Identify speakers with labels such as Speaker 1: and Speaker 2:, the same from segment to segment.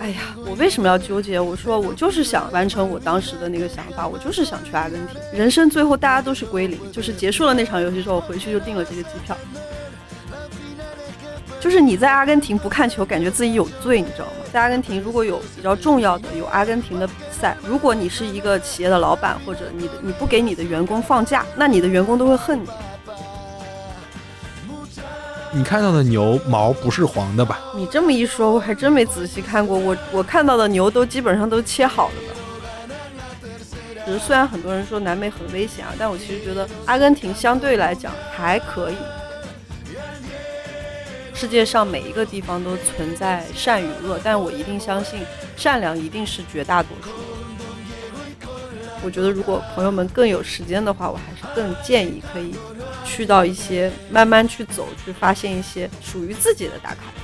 Speaker 1: 哎呀，我为什么要纠结？我说我就是想完成我当时的那个想法，我就是想去阿根廷。人生最后大家都是归零，就是结束了那场游戏之后，我回去就订了这个机票。就是你在阿根廷不看球，感觉自己有罪，你知道吗？在阿根廷，如果有比较重要的有阿根廷的比赛，如果你是一个企业的老板，或者你的你不给你的员工放假，那你的员工都会恨你。
Speaker 2: 你看到的牛毛不是黄的吧？
Speaker 1: 你这么一说，我还真没仔细看过。我我看到的牛都基本上都切好了的。只是虽然很多人说南美很危险啊，但我其实觉得阿根廷相对来讲还可以。世界上每一个地方都存在善与恶，但我一定相信善良一定是绝大多数。我觉得如果朋友们更有时间的话，我还是更建议可以去到一些慢慢去走，去发现一些属于自己的打卡地。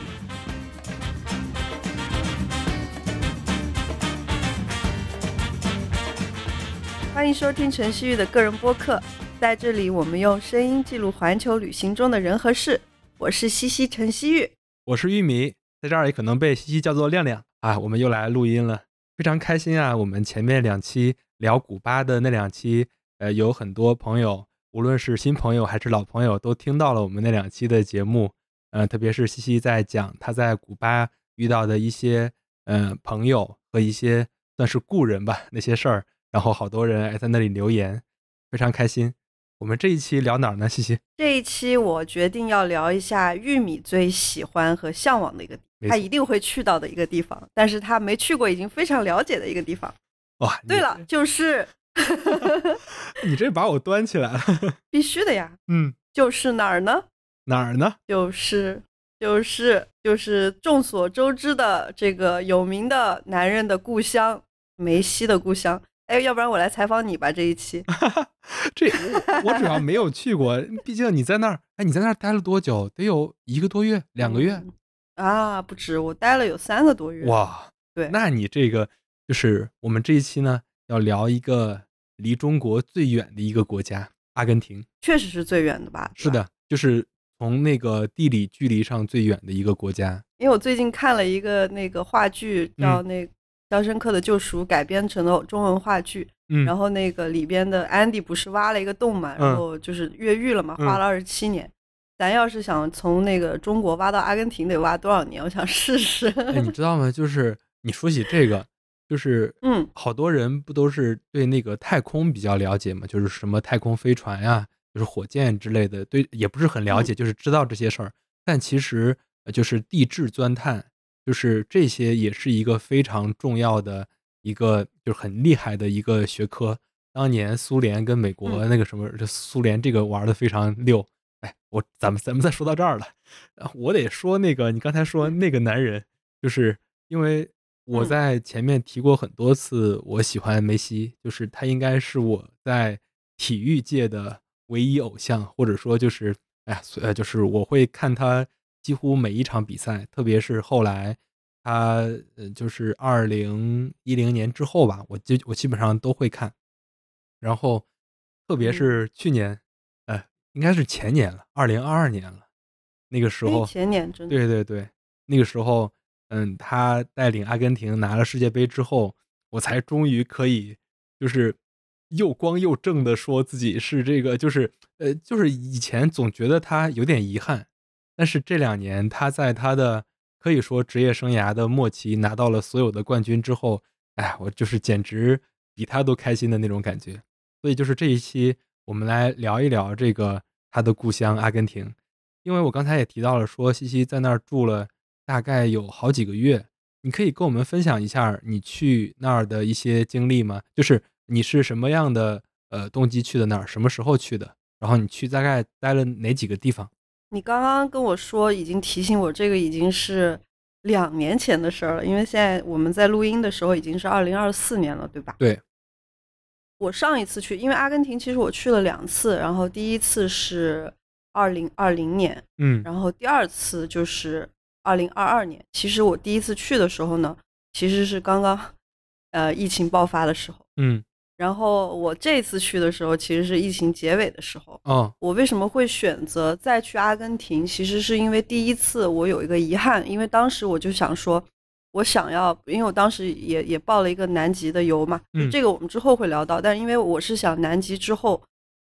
Speaker 1: 欢迎收听陈曦玉的个人播客，在这里我们用声音记录环球旅行中的人和事。我是西西陈曦玉，
Speaker 2: 我是玉米，在这儿也可能被西西叫做亮亮啊。我们又来录音了，非常开心啊！我们前面两期聊古巴的那两期，呃，有很多朋友，无论是新朋友还是老朋友，都听到了我们那两期的节目。呃，特别是西西在讲他在古巴遇到的一些嗯朋友和一些算是故人吧那些事儿，然后好多人还在那里留言，非常开心。我们这一期聊哪儿呢？西西，
Speaker 1: 这一期我决定要聊一下玉米最喜欢和向往的一个，他一定会去到的一个地方，但是他没去过，已经非常了解的一个地方。
Speaker 2: 哇，
Speaker 1: 对了，就是
Speaker 2: 你这把我端起来了，
Speaker 1: 必须的呀。
Speaker 2: 嗯，
Speaker 1: 就是哪儿呢？
Speaker 2: 哪儿呢？
Speaker 1: 就是就是就是众所周知的这个有名的男人的故乡——梅西的故乡。哎，要不然我来采访你吧，这一期。
Speaker 2: 这我我主要没有去过，毕竟你在那儿，哎，你在那儿待了多久？得有一个多月、两个月
Speaker 1: 啊？不止，我待了有三个多月。
Speaker 2: 哇，
Speaker 1: 对，
Speaker 2: 那你这个就是我们这一期呢，要聊一个离中国最远的一个国家——阿根廷。
Speaker 1: 确实是最远的吧？
Speaker 2: 是的，就是从那个地理距离上最远的一个国家。
Speaker 1: 因为我最近看了一个那个话剧，叫那。《肖申克的救赎》改编成了中文话剧，
Speaker 2: 嗯，
Speaker 1: 然后那个里边的安迪不是挖了一个洞嘛，然后就是越狱了嘛，花了二十七年。咱要是想从那个中国挖到阿根廷，得挖多少年？我想试试。
Speaker 2: 哎，你知道吗？就是你说起这个，就是
Speaker 1: 嗯，
Speaker 2: 好多人不都是对那个太空比较了解嘛？就是什么太空飞船呀，就是火箭之类的，对，也不是很了解，就是知道这些事儿。但其实就是地质钻探。就是这些也是一个非常重要的一个，就是很厉害的一个学科。当年苏联跟美国那个什么，这苏联这个玩的非常溜。哎，我咱们咱们再说到这儿了，我得说那个你刚才说那个男人，就是因为我在前面提过很多次，我喜欢梅西，就是他应该是我在体育界的唯一偶像，或者说就是哎呀，呃，就是我会看他。几乎每一场比赛，特别是后来他呃，就是二零一零年之后吧，我基我基本上都会看。然后，特别是去年，呃，应该是前年了，二零二二年了。那个时候，
Speaker 1: 前年真的
Speaker 2: 对对对，那个时候，嗯，他带领阿根廷拿了世界杯之后，我才终于可以就是又光又正的说自己是这个，就是呃，就是以前总觉得他有点遗憾。但是这两年，他在他的可以说职业生涯的末期拿到了所有的冠军之后，哎，我就是简直比他都开心的那种感觉。所以就是这一期，我们来聊一聊这个他的故乡阿根廷。因为我刚才也提到了，说西西在那儿住了大概有好几个月，你可以跟我们分享一下你去那儿的一些经历吗？就是你是什么样的呃动机去的那儿，什么时候去的？然后你去大概待了哪几个地方？
Speaker 1: 你刚刚跟我说，已经提醒我，这个已经是两年前的事儿了。因为现在我们在录音的时候已经是二零二四年了，对吧？
Speaker 2: 对。
Speaker 1: 我上一次去，因为阿根廷其实我去了两次，然后第一次是二零二零年，
Speaker 2: 嗯，
Speaker 1: 然后第二次就是二零二二年。其实我第一次去的时候呢，其实是刚刚呃疫情爆发的时候，
Speaker 2: 嗯，
Speaker 1: 然后我这次去的时候，其实是疫情结尾的时候。
Speaker 2: 哦，
Speaker 1: 我为什么会选择再去阿根廷？其实是因为第一次我有一个遗憾，因为当时我就想说，我想要，因为我当时也也报了一个南极的游嘛，
Speaker 2: 嗯
Speaker 1: 这个我们之后会聊到。但因为我是想南极之后，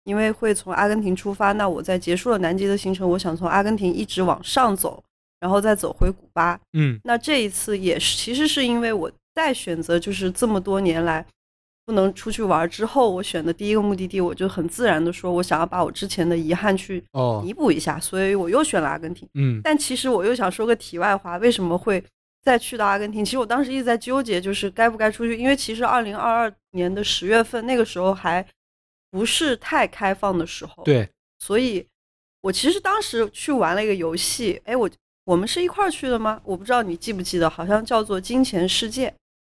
Speaker 1: 因为会从阿根廷出发，那我在结束了南极的行程，我想从阿根廷一直往上走，然后再走回古巴。
Speaker 2: 嗯
Speaker 1: 那这一次也是，其实是因为我再选择，就是这么多年来不能出去玩之后，我选的第一个目的地，我就很自然的说，我想要把我之前的遗憾去
Speaker 2: 哦
Speaker 1: 弥补一下，所以我又选了阿根廷。
Speaker 2: 嗯
Speaker 1: 但其实我又想说个题外话，为什么会再去到阿根廷？其实我当时一直在纠结，就是该不该出去，因为其实二零二二年的十月份那个时候还不是太开放的时候，，
Speaker 2: 对
Speaker 1: 所以我其实当时去玩了一个游戏，哎，我我们是一块儿去的吗？我不知道你记不记得，好像叫做《金钱世界》。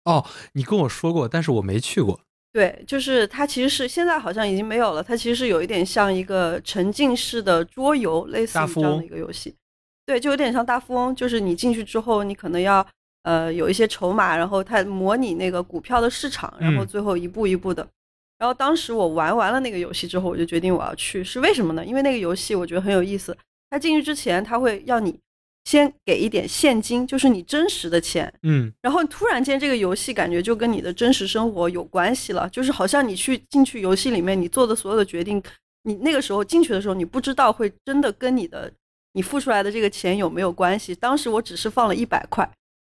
Speaker 2: 哦，你跟我说过，但是我没去过。
Speaker 1: 对，就是它其实是现在好像已经没有了，它其实是有一点像一个沉浸式的桌游，类似这样的一个游戏。对，就有点像大富翁，就是你进去之后，你可能要呃有一些筹码，然后它模拟那个股票的市场，然后
Speaker 2: 嗯
Speaker 1: 最后一步一步的。然后当时我玩完了那个游戏之后，我就决定我要去，是为什么呢？因为那个游戏我觉得很有意思，它进去之前它会要你先给一点现金，就是你真实的钱，
Speaker 2: 嗯
Speaker 1: 然后突然间这个游戏感觉就跟你的真实生活有关系了，就是好像你去进去游戏里面，你做的所有的决定，你那个时候进去的时候，你不知道会真的跟你的你付出来的这个钱有没有关系。当时我只是放了一百块，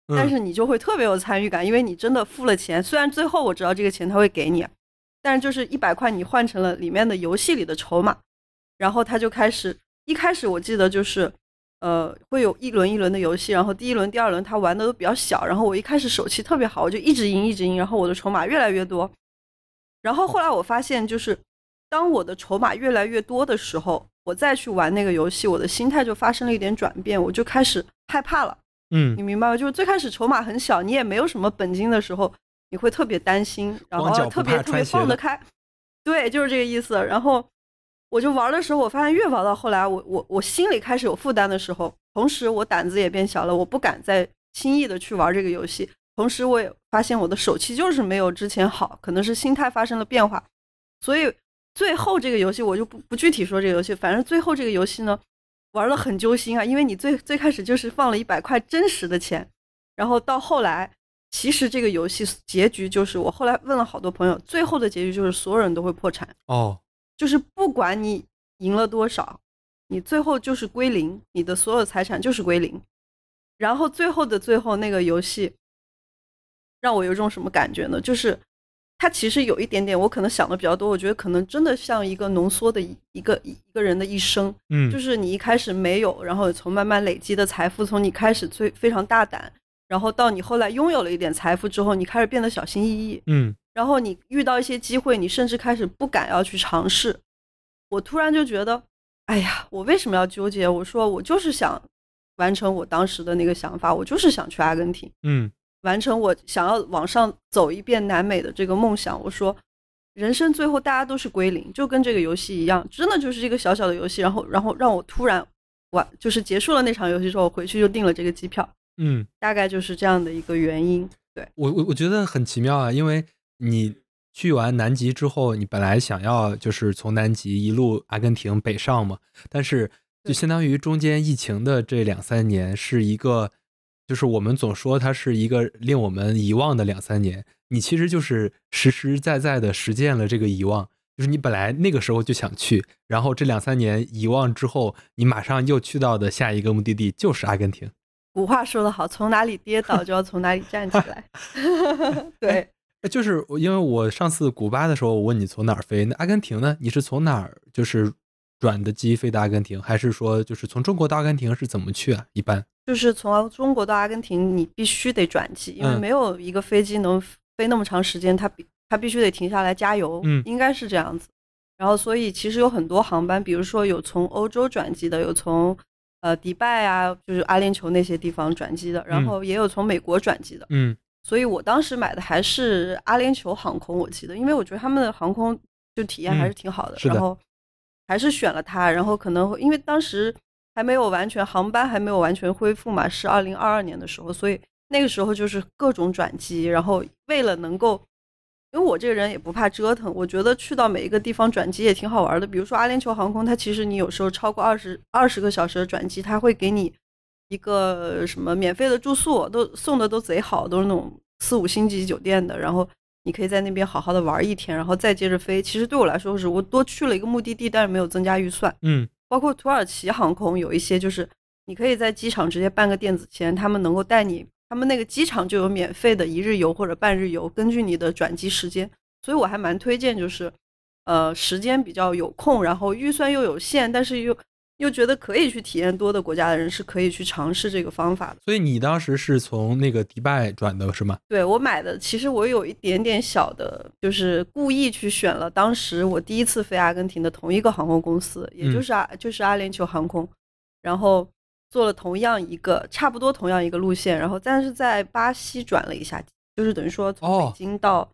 Speaker 2: 嗯
Speaker 1: 但是你就会特别有参与感，因为你真的付了钱。虽然最后我知道这个钱他会给你，但是就是一百块你换成了里面的游戏里的筹码，然后他就开始一开始我记得就是。呃，会有一轮一轮的游戏，然后第一轮、第二轮他玩的都比较小，然后我一开始手气特别好，我就一直赢，一直赢，然后我的筹码越来越多。然后后来我发现，就是当我的筹码越来越多的时候，我再去玩那个游戏，我的心态就发生了一点转变，我就开始害怕了。
Speaker 2: 嗯
Speaker 1: 你明白吗？就是最开始筹码很小，你也没有什么本金的时候，你会特别担心，然后特别特别放得开。对，就是这个意思。然后我就玩的时候，我发现越玩到后来，我我我心里开始有负担的时候，同时我胆子也变小了，我不敢再轻易的去玩这个游戏。同时，我也发现我的手气就是没有之前好，可能是心态发生了变化。所以最后这个游戏我就不不具体说这个游戏，反正最后这个游戏呢，玩的很揪心啊，因为你最最开始就是放了一百块真实的钱，然后到后来，其实这个游戏结局就是我后来问了好多朋友，最后的结局就是所有人都会破产，
Speaker 2: 哦
Speaker 1: 就是不管你赢了多少，你最后就是归零，你的所有财产就是归零。然后最后的最后那个游戏，让我有一种什么感觉呢？就是它其实有一点点，我可能想的比较多，我觉得可能真的像一个浓缩的一一个一个人的一生，
Speaker 2: 嗯
Speaker 1: 就是你一开始没有，然后从慢慢累积的财富，从你开始最非常大胆，然后到你后来拥有了一点财富之后，你开始变得小心翼翼，
Speaker 2: 嗯
Speaker 1: 然后你遇到一些机会，你甚至开始不敢要去尝试。我突然就觉得，哎呀，我为什么要纠结？我说我就是想完成我当时的那个想法，我就是想去阿根廷，
Speaker 2: 嗯
Speaker 1: 完成我想要往上走一遍南美的这个梦想。我说，人生最后大家都是归零，就跟这个游戏一样，真的就是一个小小的游戏。然后，然后让我突然完，就是结束了那场游戏之后，我回去就订了这个机票，
Speaker 2: 嗯，
Speaker 1: 大概就是这样的一个原因。对，
Speaker 2: 我我我觉得很奇妙啊，因为你去完南极之后，你本来想要就是从南极一路阿根廷北上嘛，但是就相当于中间疫情的这两三年是一个，就是我们总说它是一个令我们遗忘的两三年，你其实就是实实在在的实践了这个遗忘。就是你本来那个时候就想去，然后这两三年遗忘之后，你马上又去到的下一个目的地就是阿根廷。
Speaker 1: 古话说得好，从哪里跌倒就要从哪里站起来。对，
Speaker 2: 呃就是因为我上次古巴的时候，我问你从哪儿飞，那阿根廷呢？你是从哪儿就是转的机飞的阿根廷，还是说就是从中国到阿根廷是怎么去啊？一般
Speaker 1: 就是从中国到阿根廷，你必须得转机，因为
Speaker 2: 嗯
Speaker 1: 没有一个飞机能飞那么长时间，它必它必须得停下来加油，
Speaker 2: 嗯
Speaker 1: 应该是这样子。然后，所以其实有很多航班，比如说有从欧洲转机的，有从呃迪拜啊，就是阿联酋那些地方转机的，然
Speaker 2: 嗯
Speaker 1: 后也有从美国转机的。
Speaker 2: 嗯
Speaker 1: 所以我当时买的还是阿联酋航空，我记得，因为我觉得他们的航空就体验还是挺好的，
Speaker 2: 嗯的
Speaker 1: 然后还是选了它，然后可能会因为当时还没有完全航班还没有完全恢复嘛，是二零二二年的时候，所以那个时候就是各种转机，然后为了能够，因为我这个人也不怕折腾，我觉得去到每一个地方转机也挺好玩的。比如说阿联酋航空，它其实你有时候超过二十二十个小时的转机，它会给你一个什么免费的住宿，都送的都贼好，都是那种四五星级酒店的，然后你可以在那边好好的玩一天，然后再接着飞。其实对我来说是我多去了一个目的地，但是没有增加预算。
Speaker 2: 嗯，
Speaker 1: 包括土耳其航空有一些就是你可以在机场直接办个电子签，他们能够带你。他们那个机场就有免费的一日游或者半日游，根据你的转机时间，所以我还蛮推荐，就是，呃，时间比较有空，然后预算又有限，但是又又觉得可以去体验多的国家的人是可以去尝试这个方法的。
Speaker 2: 所以你当时是从那个迪拜转的是吗？
Speaker 1: 对我买的，其实我有一点点小的，就是故意去选了当时我第一次飞阿根廷的同一个航空公司，也就是阿就是阿联酋航空，然后。做了同样一个差不多同样一个路线，然后但是在巴西转了一下，就是等于说从北京到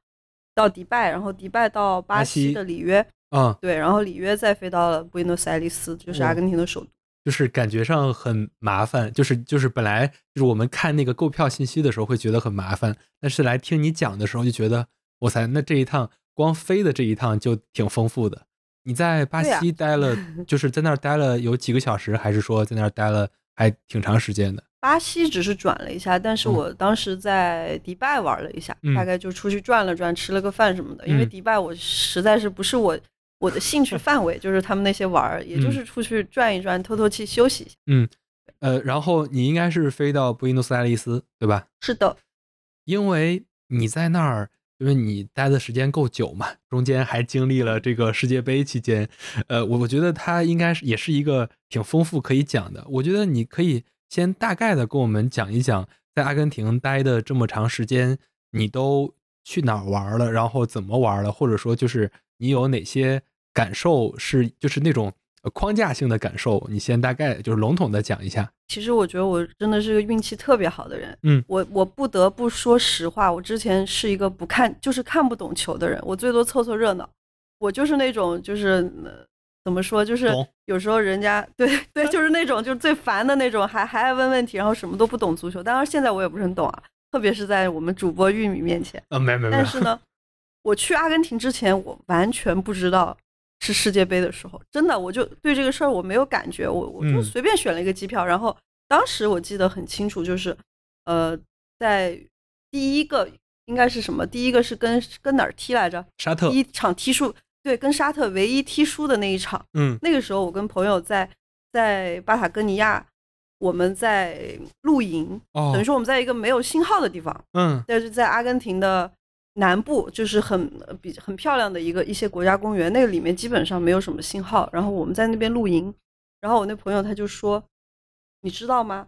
Speaker 1: 到迪拜，然后迪拜到巴西的里约，
Speaker 2: 嗯，
Speaker 1: 对，然后里约再飞到了布宜诺斯艾利斯，就是阿根廷的首都。
Speaker 2: 就是感觉上很麻烦，就是就是本来就是我们看那个购票信息的时候会觉得很麻烦，但是来听你讲的时候就觉得，哇塞，那这一趟光飞的这一趟就挺丰富的。你在巴西待了，就是在那儿待了有几个小时，还是说在那儿待了？还挺长时间的。
Speaker 1: 巴西只是转了一下，但是我当时在迪拜玩了一下，大概就出去转了转，吃了个饭什么的。因为迪拜我实在是不是我我的兴趣范围，就是他们那些玩儿，也就是出去转一转，透透气，休息一下。
Speaker 2: 嗯，呃，然后你应该是飞到布宜诺斯艾利斯，对吧？
Speaker 1: 是的，
Speaker 2: 因为你在那儿。因为你待的时间够久嘛，中间还经历了这个世界杯期间，呃，我我觉得它应该是也是一个挺丰富可以讲的。我觉得你可以先大概的跟我们讲一讲，在阿根廷待的这么长时间，你都去哪儿玩了，然后怎么玩了，或者说就是你有哪些感受是就是那种。框架性的感受，你先大概就是笼统的讲一下。
Speaker 1: 其实我觉得我真的是个运气特别好的人。
Speaker 2: 嗯，
Speaker 1: 我我不得不说实话，我之前是一个不看就是看不懂球的人，我最多凑凑热闹。我就是那种就是怎么说，就是有时候人家对对，就是那种就是最烦的那种，还还爱问问题，然后什么都不懂足球。当然现在我也不是很懂啊，特别是在我们主播玉米面前。
Speaker 2: 啊，没没没。
Speaker 1: 但是呢，我去阿根廷之前，我完全不知道。是世界杯的时候，真的，我就对这个事儿我没有感觉，我我就随便选了一个机票，然后当时我记得很清楚，就是，呃，在第一个应该是什么？第一个是跟跟哪儿踢来着？
Speaker 2: 沙特。
Speaker 1: 第一场踢输，对，跟沙特唯一踢输的那一场。
Speaker 2: 嗯。
Speaker 1: 那个时候我跟朋友在在巴塔哥尼亚，我们在露营，等于说我们在一个没有信号的地方。
Speaker 2: 嗯。
Speaker 1: 但是在阿根廷的。南部就是很比很漂亮的一个一些国家公园，那个里面基本上没有什么信号。然后我们在那边露营，然后我那朋友他就说：“你知道吗？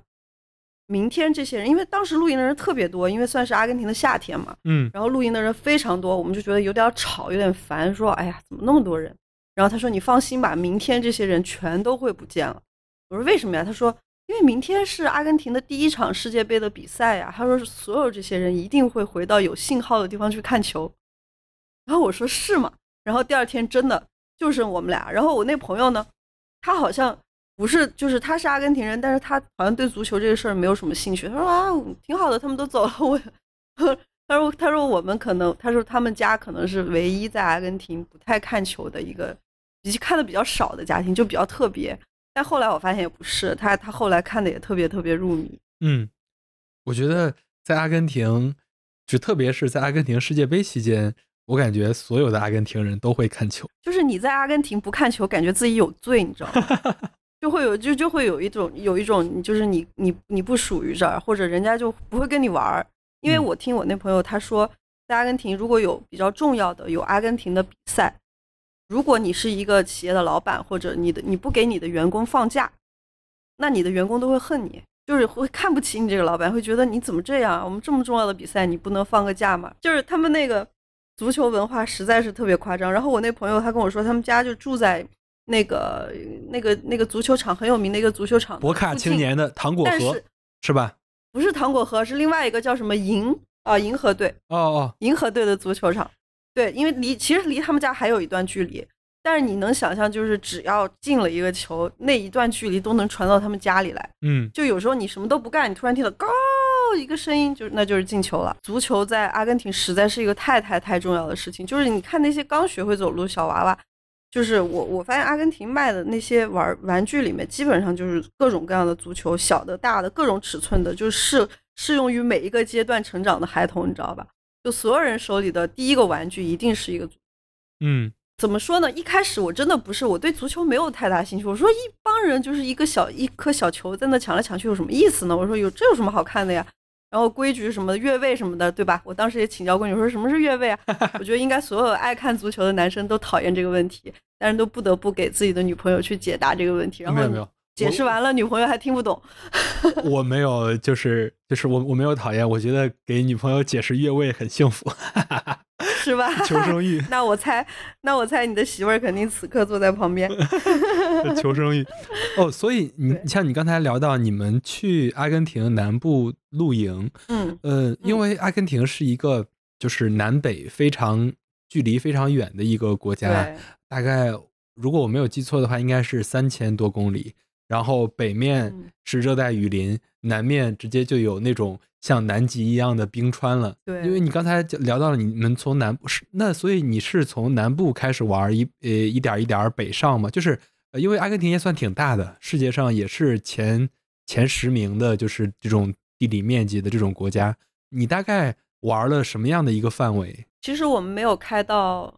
Speaker 1: 明天这些人，因为当时露营的人特别多，因为算是阿根廷的夏天嘛，
Speaker 2: 嗯，
Speaker 1: 然后露营的人非常多，我们就觉得有点吵，有点烦，说：哎呀，怎么那么多人？然后他说：你放心吧，明天这些人全都会不见了。我说：为什么呀？他说。”因为明天是阿根廷的第一场世界杯的比赛呀，他说是所有这些人一定会回到有信号的地方去看球。然后我说是吗？然后第二天真的就剩我们俩。然后我那朋友呢，他好像不是，就是他是阿根廷人，但是他好像对足球这个事儿没有什么兴趣。他说啊，挺好的，他们都走了。我他说他说我们可能他说他们家可能是唯一在阿根廷不太看球的一个，以及看的比较少的家庭，就比较特别。但后来我发现也不是，他他后来看的也特别特别入迷。
Speaker 2: 嗯，我觉得在阿根廷，就特别是在阿根廷世界杯期间，我感觉所有的阿根廷人都会看球。
Speaker 1: 就是你在阿根廷不看球，感觉自己有罪，你知道吗？就会有就就会有一种有一种，就是你你你不属于这儿，或者人家就不会跟你玩儿。因为我听我那朋友他说，在阿根廷如果有比较重要的有阿根廷的比赛。如果你是一个企业的老板，或者你的你不给你的员工放假，那你的员工都会恨你，就是会看不起你这个老板，会觉得你怎么这样？我们这么重要的比赛，你不能放个假吗？就是他们那个足球文化实在是特别夸张。然后我那朋友他跟我说，他们家就住在那个那个那个足球场很有名的一个足球场，
Speaker 2: 博卡青年的糖果河是吧？
Speaker 1: 不是糖果河，是另外一个叫什么银啊银河队
Speaker 2: 哦哦
Speaker 1: 银河队的足球场。对，因为离其实离他们家还有一段距离，但是你能想象，就是只要进了一个球，那一段距离都能传到他们家里来。
Speaker 2: 嗯，
Speaker 1: 就有时候你什么都不干，你突然听到 “go” 一个声音，就那就是进球了。足球在阿根廷实在是一个太太太重要的事情。就是你看那些刚学会走路的小娃娃，就是我我发现阿根廷卖的那些玩玩具里面，基本上就是各种各样的足球，小的、大的，各种尺寸的，就是适适用于每一个阶段成长的孩童，你知道吧？就所有人手里的第一个玩具一定是一个足。
Speaker 2: 嗯，
Speaker 1: 怎么说呢？一开始我真的不是我对足球没有太大兴趣。我说一帮人就是一个小一颗小球在那抢来抢去有什么意思呢？我说有这有什么好看的呀？然后规矩什么越位什么的，对吧？我当时也请教过你，说什么是越位啊？我觉得应该所有爱看足球的男生都讨厌这个问题，但是都不得不给自己的女朋友去解答这个问题。然后
Speaker 2: 没有没有，
Speaker 1: 解释完了，女朋友还听不懂。
Speaker 2: 我没有，就是就是我我没有讨厌，我觉得给女朋友解释越位很幸福。
Speaker 1: 是吧？
Speaker 2: 求生欲。
Speaker 1: 那我猜，那我猜你的媳妇儿肯定此刻坐在旁边。
Speaker 2: 求生欲。哦，所以你像你刚才聊到你们去阿根廷南部露营，
Speaker 1: 嗯
Speaker 2: 呃，因为阿根廷是一个就是南北非常距离非常远的一个国家，大概如果我没有记错的话，应该是三千多公里。然后北面是热带雨林，南面直接就有那种。像南极一样的冰川了，
Speaker 1: 对，
Speaker 2: 因为你刚才聊到了你们从南部是那，所以你是从南部开始玩一呃一点一点北上嘛？就是呃，因为阿根廷也算挺大的，世界上也是前前十名的，就是这种地理面积的这种国家。你大概玩了什么样的一个范围？
Speaker 1: 其实我们没有开到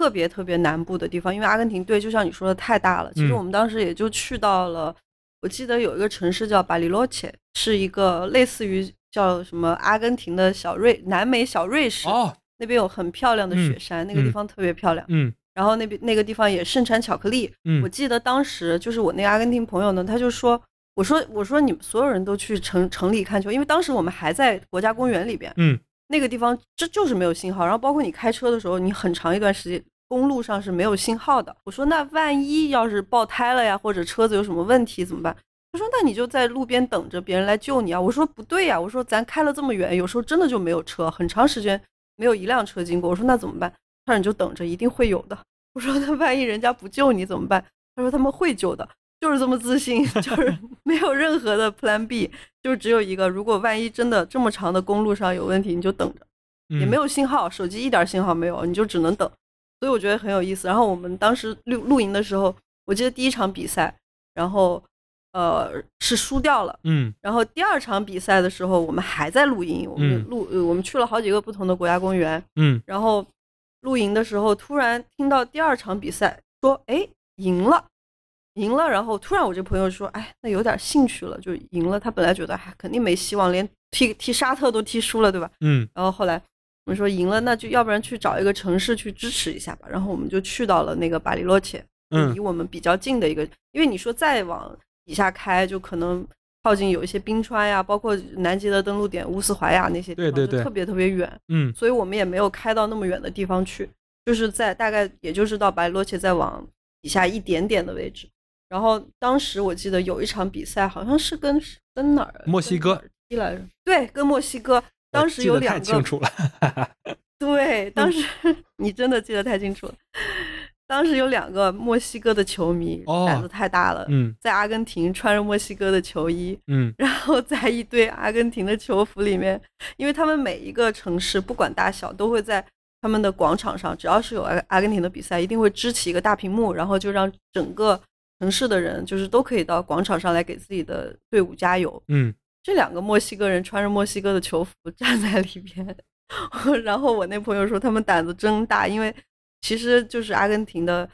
Speaker 1: 特别特别南部的地方，因为阿根廷队，就像你说的太大了。其实我们当时也就去到了，我记得有一个城市叫巴里洛切，是一个类似于。叫什么？阿根廷的小瑞南美小瑞士
Speaker 2: 哦，
Speaker 1: 那边有很漂亮的雪山，那个地方特别漂亮。
Speaker 2: 嗯，
Speaker 1: 然后那边那个地方也盛产巧克力。
Speaker 2: 嗯，
Speaker 1: 我记得当时就是我那个阿根廷朋友呢，他就说：“我说我说你们所有人都去城城里看球，因为当时我们还在国家公园里边。
Speaker 2: 嗯，
Speaker 1: 那个地方这就是没有信号，然后包括你开车的时候，你很长一段时间公路上是没有信号的。我说那万一要是爆胎了呀，或者车子有什么问题怎么办？”他说：“那你就在路边等着别人来救你啊！”我说：“不对呀！”我说：“咱开了这么远，有时候真的就没有车，很长时间没有一辆车经过。”我说：“那怎么办？”他说：“你就等着，一定会有的。”我说：“那万一人家不救你怎么办？”他说：“他们会救的，就是这么自信，就是没有任何的 Plan B，就只有一个。如果万一真的这么长的公路上有问题，你就等着，也没有信号，手机一点信号没有，你就只能等。所以我觉得很有意思。然后我们当时露露营的时候，我记得第一场比赛，然后。呃，是输掉了，
Speaker 2: 嗯，
Speaker 1: 然后第二场比赛的时候，我们还在露营，我们露，我们去了好几个不同的国家公园，
Speaker 2: 嗯，
Speaker 1: 然后露营的时候，突然听到第二场比赛说，哎，赢了，赢了，然后突然我这朋友说，哎，那有点兴趣了，就赢了。他本来觉得还肯定没希望，连踢踢沙特都踢输了，对吧？
Speaker 2: 嗯，
Speaker 1: 然后后来我们说赢了，那就要不然去找一个城市去支持一下吧。然后我们就去到了那个巴里洛切，离我们比较近的一个，因为你说再往。底下开就可能靠近有一些冰川呀，包括南极的登陆点乌斯怀亚那些地
Speaker 2: 方，
Speaker 1: 就特别特别远。
Speaker 2: 嗯，
Speaker 1: 所以我们也没有开到那么远的地方去，就是在大概也就是到巴里洛切再往底下一点点的位置。然后当时我记得有一场比赛，好像是跟跟哪儿？
Speaker 2: 墨西哥
Speaker 1: 踢来着？对，跟墨西哥。当时有两个。
Speaker 2: 太清楚了。
Speaker 1: 对，当时你真的记得太清楚了。当时有两个墨西哥的球迷，胆子太大了，在阿根廷穿着墨西哥的球衣，
Speaker 2: 嗯，
Speaker 1: 然后在一堆阿根廷的球服里面，因为他们每一个城市不管大小，都会在他们的广场上，只要是有阿阿根廷的比赛，一定会支起一个大屏幕，然后就让整个城市的人就是都可以到广场上来给自己的队伍加油。
Speaker 2: 嗯，
Speaker 1: 这两个墨西哥人穿着墨西哥的球服站在里边，然后我那朋友说他们胆子真大，因为。其实就是阿根廷的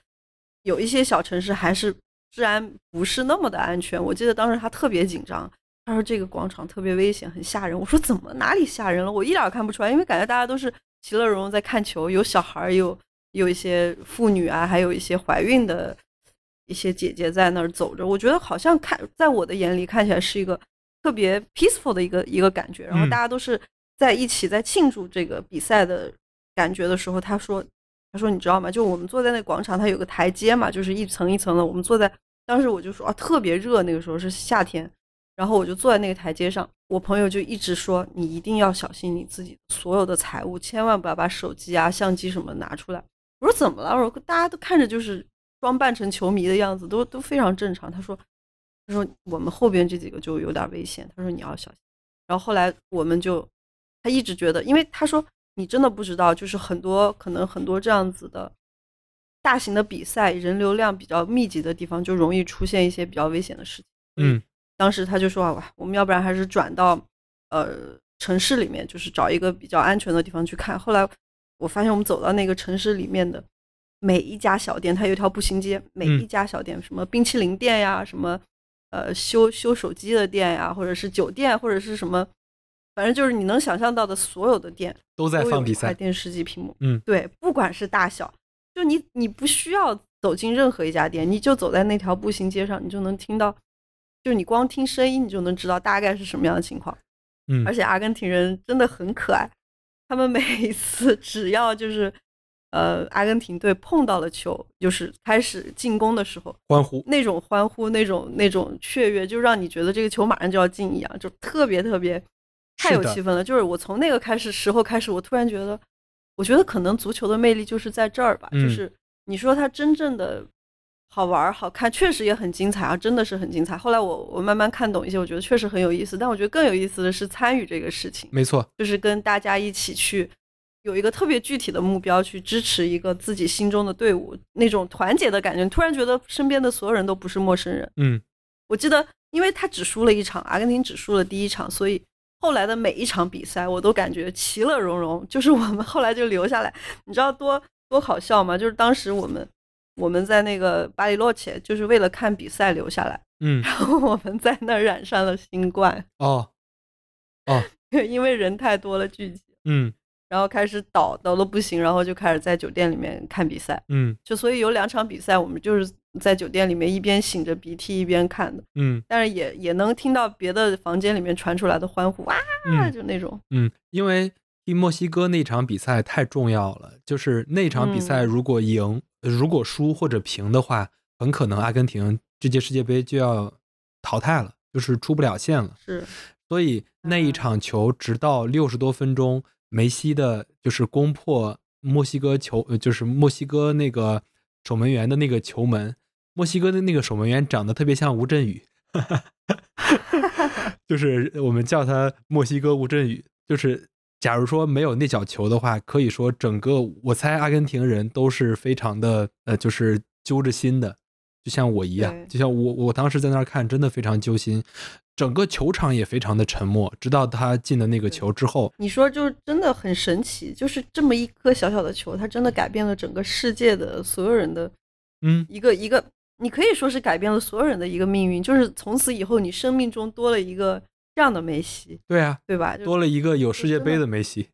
Speaker 1: 有一些小城市还是治安不是那么的安全。我记得当时他特别紧张，他说这个广场特别危险，很吓人。我说怎么哪里吓人了？我一点看不出来，因为感觉大家都是其乐融融在看球，有小孩，有有一些妇女啊，还有一些怀孕的一些姐姐在那儿走着。我觉得好像看在我的眼里看起来是一个特别 peaceful 的一个一个感觉。然后大家都是在一起在庆祝这个比赛的感觉的时候，他说。他说：“你知道吗？就我们坐在那广场，它有个台阶嘛，就是一层一层的。我们坐在当时，我就说啊，特别热，那个时候是夏天。然后我就坐在那个台阶上，我朋友就一直说，你一定要小心你自己所有的财物，千万不要把手机啊、相机什么拿出来。我说怎么了？我说大家都看着就是装扮成球迷的样子，都都非常正常。他说，他说我们后边这几个就有点危险。他说你要小心。然后后来我们就，他一直觉得，因为他说你真的不知道，就是很多可能很多这样子的大型的比赛，人流量比较密集的地方，就容易出现一些比较危险的事情。
Speaker 2: 嗯，
Speaker 1: 当时他就说哇，我们要不然还是转到呃城市里面，就是找一个比较安全的地方去看。后来我发现我们走到那个城市里面的每一家小店，它有一条步行街，每一家小店，什么冰淇淋店呀，什么。呃，修修手机的店呀，或者是酒店，或者是什么，反正就是你能想象到的所有的店
Speaker 2: 都在放比赛。
Speaker 1: 电视机屏幕，
Speaker 2: 嗯，
Speaker 1: 对，不管是大小，就你你不需要走进任何一家店，你就走在那条步行街上，你就能听到，就你光听声音，你就能知道大概是什么样的情况。
Speaker 2: 嗯，
Speaker 1: 而且阿根廷人真的很可爱，他们每一次 只要就是。呃，阿根廷队碰到了球，就是开始进攻的时候，
Speaker 2: 欢呼
Speaker 1: 那种欢呼，那种那种雀跃，就让你觉得这个球马上就要进一样，就特别特别太有气氛了。就是我从那个开始时候开始，我突然觉得，我觉得可能足球的魅力就是在这儿吧。就是你说它真正的好玩好看，确实也很精彩啊，真的是很精彩。后来我我慢慢看懂一些，我觉得确实很有意思。但我觉得更有意思的是参与这个事情，
Speaker 2: 没错，
Speaker 1: 就是跟大家一起去。有一个特别具体的目标去支持一个自己心中的队伍，那种团结的感觉，突然觉得身边的所有人都不是陌生人。
Speaker 2: 嗯，
Speaker 1: 我记得，因为他只输了一场，阿根廷只输了第一场，所以后来的每一场比赛我都感觉其乐融融。就是我们后来就留下来，你知道多多好笑吗？就是当时我们我们在那个巴里洛切，就是为了看比赛留下来。
Speaker 2: 嗯，
Speaker 1: 然后我们在那儿染上了新冠。
Speaker 2: 哦哦，
Speaker 1: 因为人太多了聚集。
Speaker 2: 嗯。
Speaker 1: 然后开始倒倒的不行，然后就开始在酒店里面看比赛。
Speaker 2: 嗯，
Speaker 1: 就所以有两场比赛，我们就是在酒店里面一边擤着鼻涕一边看的。
Speaker 2: 嗯，
Speaker 1: 但是也也能听到别的房间里面传出来的欢呼啊，就那种。
Speaker 2: 嗯，因为踢墨西哥那场比赛太重要了，就是那场比赛如果赢、如果输或者平的话，很可能阿根廷这届世界杯就要淘汰了，就是出不了线了。
Speaker 1: 是，
Speaker 2: 所以那一场球直到六十多分钟。梅西的就是攻破墨西哥球，就是墨西哥那个守门员的那个球门。墨西哥的那个守门员长得特别像吴镇宇，就是我们叫他墨西哥吴镇宇。就是假如说没有那脚球的话，可以说整个我猜阿根廷人都是非常的呃，就是揪着心的，就像我一样，就像我我当时在那儿看，真的非常揪心。整个球场也非常的沉默，直到他进了那个球之后。
Speaker 1: 你说就真的很神奇，就是这么一颗小小的球，它真的改变了整个世界的所有人的，
Speaker 2: 嗯，
Speaker 1: 一个一个，你可以说是改变了所有人的一个命运。就是从此以后，你生命中多了一个这样的梅西。
Speaker 2: 对啊，
Speaker 1: 对吧？
Speaker 2: 多了一个有世界杯的梅西。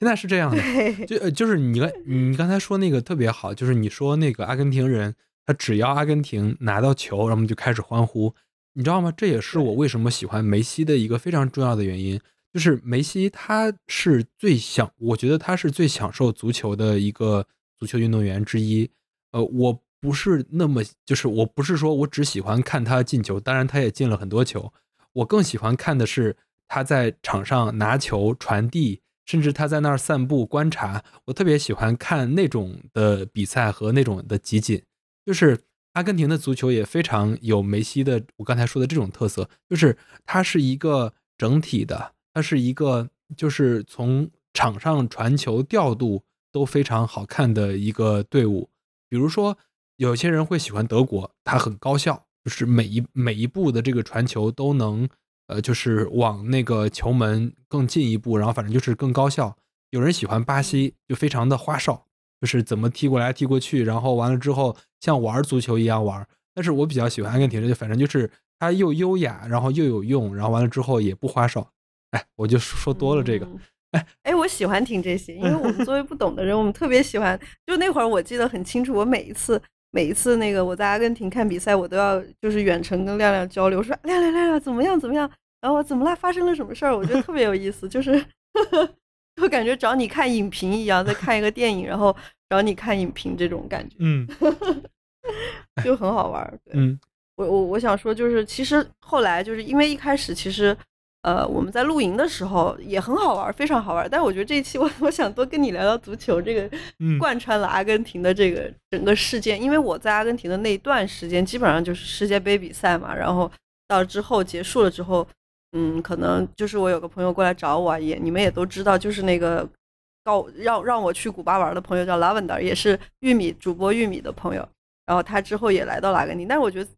Speaker 2: 现在是这样的，就就是你刚你刚才说那个特别好，就是你说那个阿根廷人，他只要阿根廷拿到球，然后我们就开始欢呼。你知道吗？这也是我为什么喜欢梅西的一个非常重要的原因，就是梅西他是最享，我觉得他是最享受足球的一个足球运动员之一。呃，我不是那么，就是我不是说我只喜欢看他进球，当然他也进了很多球，我更喜欢看的是他在场上拿球传递，甚至他在那儿散步观察，我特别喜欢看那种的比赛和那种的集锦，就是。阿根廷的足球也非常有梅西的，我刚才说的这种特色，就是它是一个整体的，它是一个就是从场上传球调度都非常好看的一个队伍。比如说，有些人会喜欢德国，它很高效，就是每一每一步的这个传球都能，呃，就是往那个球门更进一步，然后反正就是更高效。有人喜欢巴西，就非常的花哨。就是怎么踢过来踢过去，然后完了之后像玩足球一样玩。但是我比较喜欢阿根廷，就反正就是它又优雅，然后又有用，然后完了之后也不花哨。哎，我就说多了这个。哎
Speaker 1: 哎，我喜欢听这些，因为我们作为不懂的人，我们特别喜欢。就那会儿我记得很清楚，我每一次每一次那个我在阿根廷看比赛，我都要就是远程跟亮亮交流，说亮亮亮亮怎么样怎么样，然后怎么啦，发生了什么事儿？我觉得特别有意思，就是。就感觉找你看影评一样，在看一个电影，然后找你看影评这种感觉，
Speaker 2: 嗯，
Speaker 1: 就很好玩。
Speaker 2: 嗯，
Speaker 1: 我我我想说，就是其实后来就是因为一开始其实，呃，我们在露营的时候也很好玩，非常好玩。但是我觉得这一期我我想多跟你聊聊足球这个，贯穿了阿根廷的这个整个事件。因为我在阿根廷的那一段时间，基本上就是世界杯比赛嘛，然后到之后结束了之后。嗯，可能就是我有个朋友过来找我，也你们也都知道，就是那个告让让我去古巴玩的朋友叫 Lavender，也是玉米主播玉米的朋友。然后他之后也来到了阿根廷，但是我觉得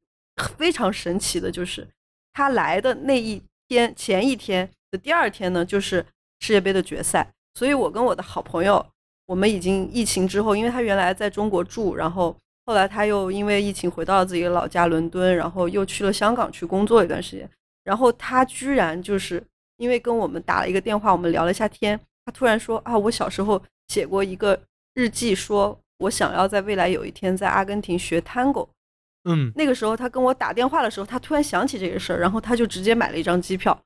Speaker 1: 非常神奇的就是，他来的那一天前一天的第二天呢，就是世界杯的决赛。所以我跟我的好朋友，我们已经疫情之后，因为他原来在中国住，然后后来他又因为疫情回到了自己的老家伦敦，然后又去了香港去工作一段时间。然后他居然就是因为跟我们打了一个电话，我们聊了一下天，他突然说啊，我小时候写过一个日记，说我想要在未来有一天在阿根廷学 Tango。
Speaker 2: 嗯，
Speaker 1: 那个时候他跟我打电话的时候，他突然想起这个事儿，然后他就直接买了一张机票，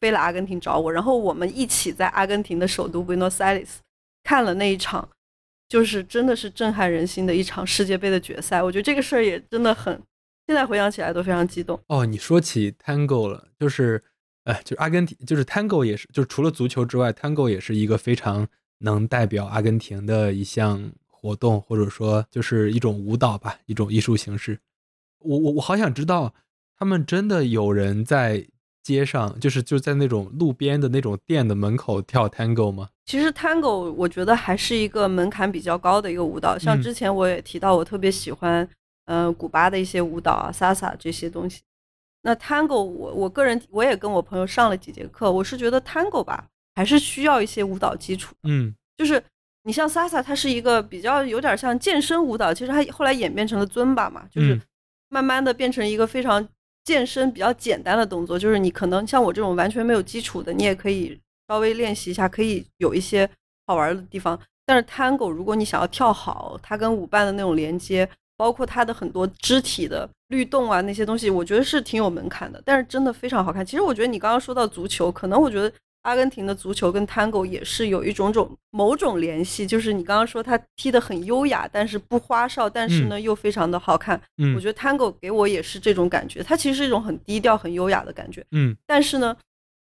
Speaker 1: 飞了阿根廷找我，然后我们一起在阿根廷的首都 Buenos Aires 看了那一场，就是真的是震撼人心的一场世界杯的决赛。我觉得这个事儿也真的很。现在回想起来都非常激动
Speaker 2: 哦！你说起 Tango 了，就是，哎，就是阿根廷，就是 Tango 也是，就是除了足球之外，Tango 也是一个非常能代表阿根廷的一项活动，或者说就是一种舞蹈吧，一种艺术形式。我我我好想知道，他们真的有人在街上，就是就在那种路边的那种店的门口跳 Tango 吗？
Speaker 1: 其实 Tango 我觉得还是一个门槛比较高的一个舞蹈，像之前我也提到，我特别喜欢。嗯，古巴的一些舞蹈啊，salsa 这些东西。那 tango，我我个人我也跟我朋友上了几节课，我是觉得 tango 吧，还是需要一些舞蹈基础。
Speaker 2: 嗯，
Speaker 1: 就是你像 salsa，它是一个比较有点像健身舞蹈，其实它后来演变成了尊巴嘛，就是慢慢的变成一个非常健身比较简单的动作。就是你可能像我这种完全没有基础的，你也可以稍微练习一下，可以有一些好玩的地方。但是 tango，如果你想要跳好，它跟舞伴的那种连接。包括它的很多肢体的律动啊，那些东西，我觉得是挺有门槛的，但是真的非常好看。其实我觉得你刚刚说到足球，可能我觉得阿根廷的足球跟 Tango 也是有一种种某种联系，就是你刚刚说他踢得很优雅，但是不花哨，但是呢又非常的好看。
Speaker 2: 嗯，
Speaker 1: 我觉得 Tango 给我也是这种感觉，它其实是一种很低调、很优雅的感觉。
Speaker 2: 嗯，
Speaker 1: 但是呢，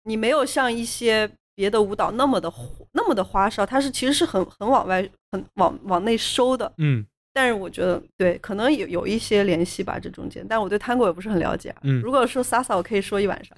Speaker 1: 你没有像一些别的舞蹈那么的那么的花哨，它是其实是很很往外、很往往内收的。
Speaker 2: 嗯。
Speaker 1: 但是我觉得对，可能有有一些联系吧，这中间。但我对 Tango 也不是很了解。
Speaker 2: 嗯，
Speaker 1: 如果说 Salsa，我可以说一晚上。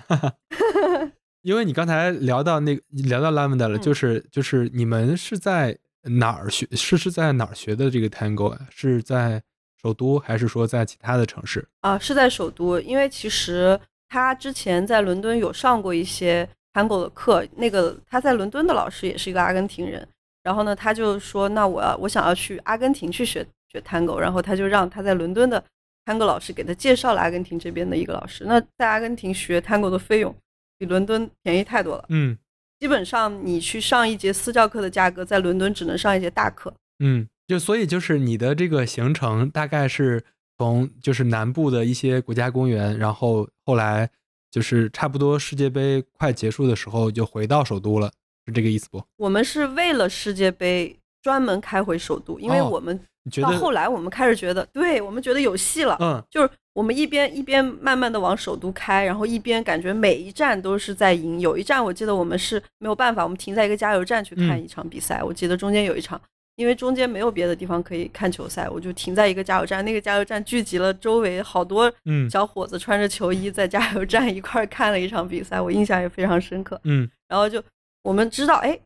Speaker 2: 因为你刚才聊到那个聊到 Lavender 了，就是就是你们是在哪儿学？是是在哪儿学的这个 Tango 啊？是在首都还是说在其他的城市？
Speaker 1: 啊，是在首都。因为其实他之前在伦敦有上过一些 Tango 的课，那个他在伦敦的老师也是一个阿根廷人。然后呢，他就说：“那我要我想要去阿根廷去学。”学 Tango，然后他就让他在伦敦的 Tango 老师给他介绍了阿根廷这边的一个老师。那在阿根廷学 Tango 的费用比伦敦便宜太多了。
Speaker 2: 嗯，
Speaker 1: 基本上你去上一节私教课的价格，在伦敦只能上一节大课。
Speaker 2: 嗯，就所以就是你的这个行程大概是从就是南部的一些国家公园，然后后来就是差不多世界杯快结束的时候就回到首都了，是这个意思不？
Speaker 1: 我们是为了世界杯专门开回首都，因为我们。到后来，我们开始觉得，对我们觉得有戏了。
Speaker 2: 嗯，
Speaker 1: 就是我们一边一边慢慢的往首都开，然后一边感觉每一站都是在赢。有一站我记得我们是没有办法，我们停在一个加油站去看一场比赛。我记得中间有一场，因为中间没有别的地方可以看球赛，我就停在一个加油站。那个加油站聚集了周围好多小伙子，穿着球衣在加油站一块看了一场比赛，我印象也非常深刻。
Speaker 2: 嗯，
Speaker 1: 然后就我们知道，哎。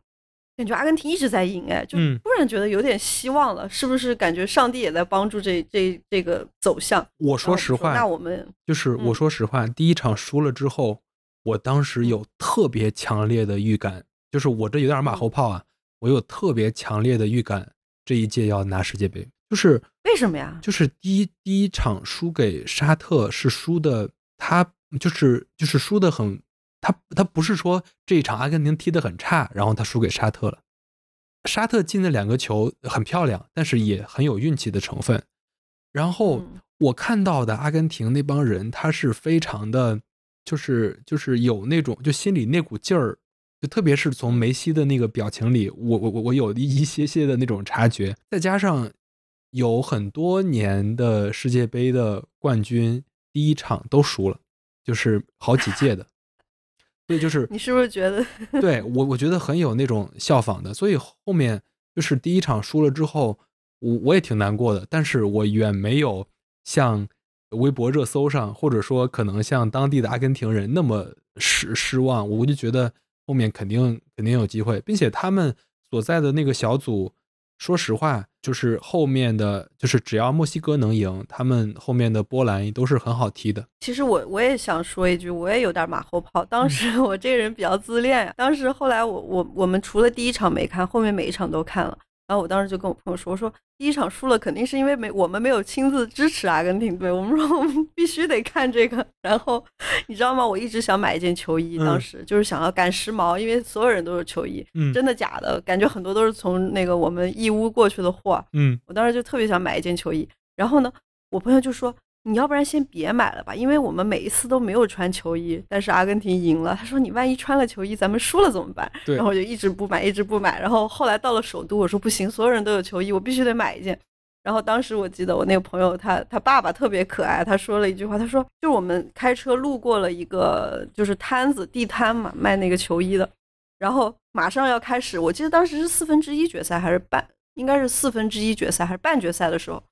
Speaker 1: 感觉阿根廷一直在赢，哎，就突然觉得有点希望了，是不是？感觉上帝也在帮助这这这个走向。
Speaker 2: 我说实话，
Speaker 1: 那我们
Speaker 2: 就是我说实话，第一场输了之后，我当时有特别强烈的预感，就是我这有点马后炮啊，我有特别强烈的预感，这一届要拿世界杯。就是
Speaker 1: 为什么呀？
Speaker 2: 就是第一第一场输给沙特是输的，他就是就是输的很。他他不是说这一场阿根廷踢得很差，然后他输给沙特了。沙特进的两个球很漂亮，但是也很有运气的成分。然后我看到的阿根廷那帮人，他是非常的，就是就是有那种就心里那股劲儿，就特别是从梅西的那个表情里，我我我我有一些些的那种察觉。再加上有很多年的世界杯的冠军，第一场都输了，就是好几届的。所以就是
Speaker 1: 你是不是觉得？
Speaker 2: 对我，我觉得很有那种效仿的。所以后面就是第一场输了之后，我我也挺难过的。但是我远没有像微博热搜上，或者说可能像当地的阿根廷人那么失失望，我就觉得后面肯定肯定有机会，并且他们所在的那个小组，说实话，就是后面的就是只要墨西哥能赢，他们后面的波兰都是很好踢的。
Speaker 1: 其实我我也想说一句，我也有点马后炮。当时 我这个人比较自恋呀，当时后来我我我们除了第一场没看，后面每一场都看了。然后我当时就跟我朋友说：“我说第一场输了，肯定是因为没我们没有亲自支持阿根廷队。我们说我们必须得看这个。然后你知道吗？我一直想买一件球衣，当时就是想要赶时髦，因为所有人都是球衣，真的假的？感觉很多都是从那个我们义乌过去的货。
Speaker 2: 嗯，
Speaker 1: 我当时就特别想买一件球衣。然后呢，我朋友就说。”你要不然先别买了吧，因为我们每一次都没有穿球衣，但是阿根廷赢了。他说你万一穿了球衣，咱们输了怎么办？然后我就一直不买，一直不买。然后后来到了首都，我说不行，所有人都有球衣，我必须得买一件。然后当时我记得我那个朋友，他他爸爸特别可爱，他说了一句话，他说就是我们开车路过了一个就是摊子地摊嘛，卖那个球衣的，然后马上要开始，我记得当时是四分之一决赛还是半，应该是四分之一决赛还是半决赛的时候。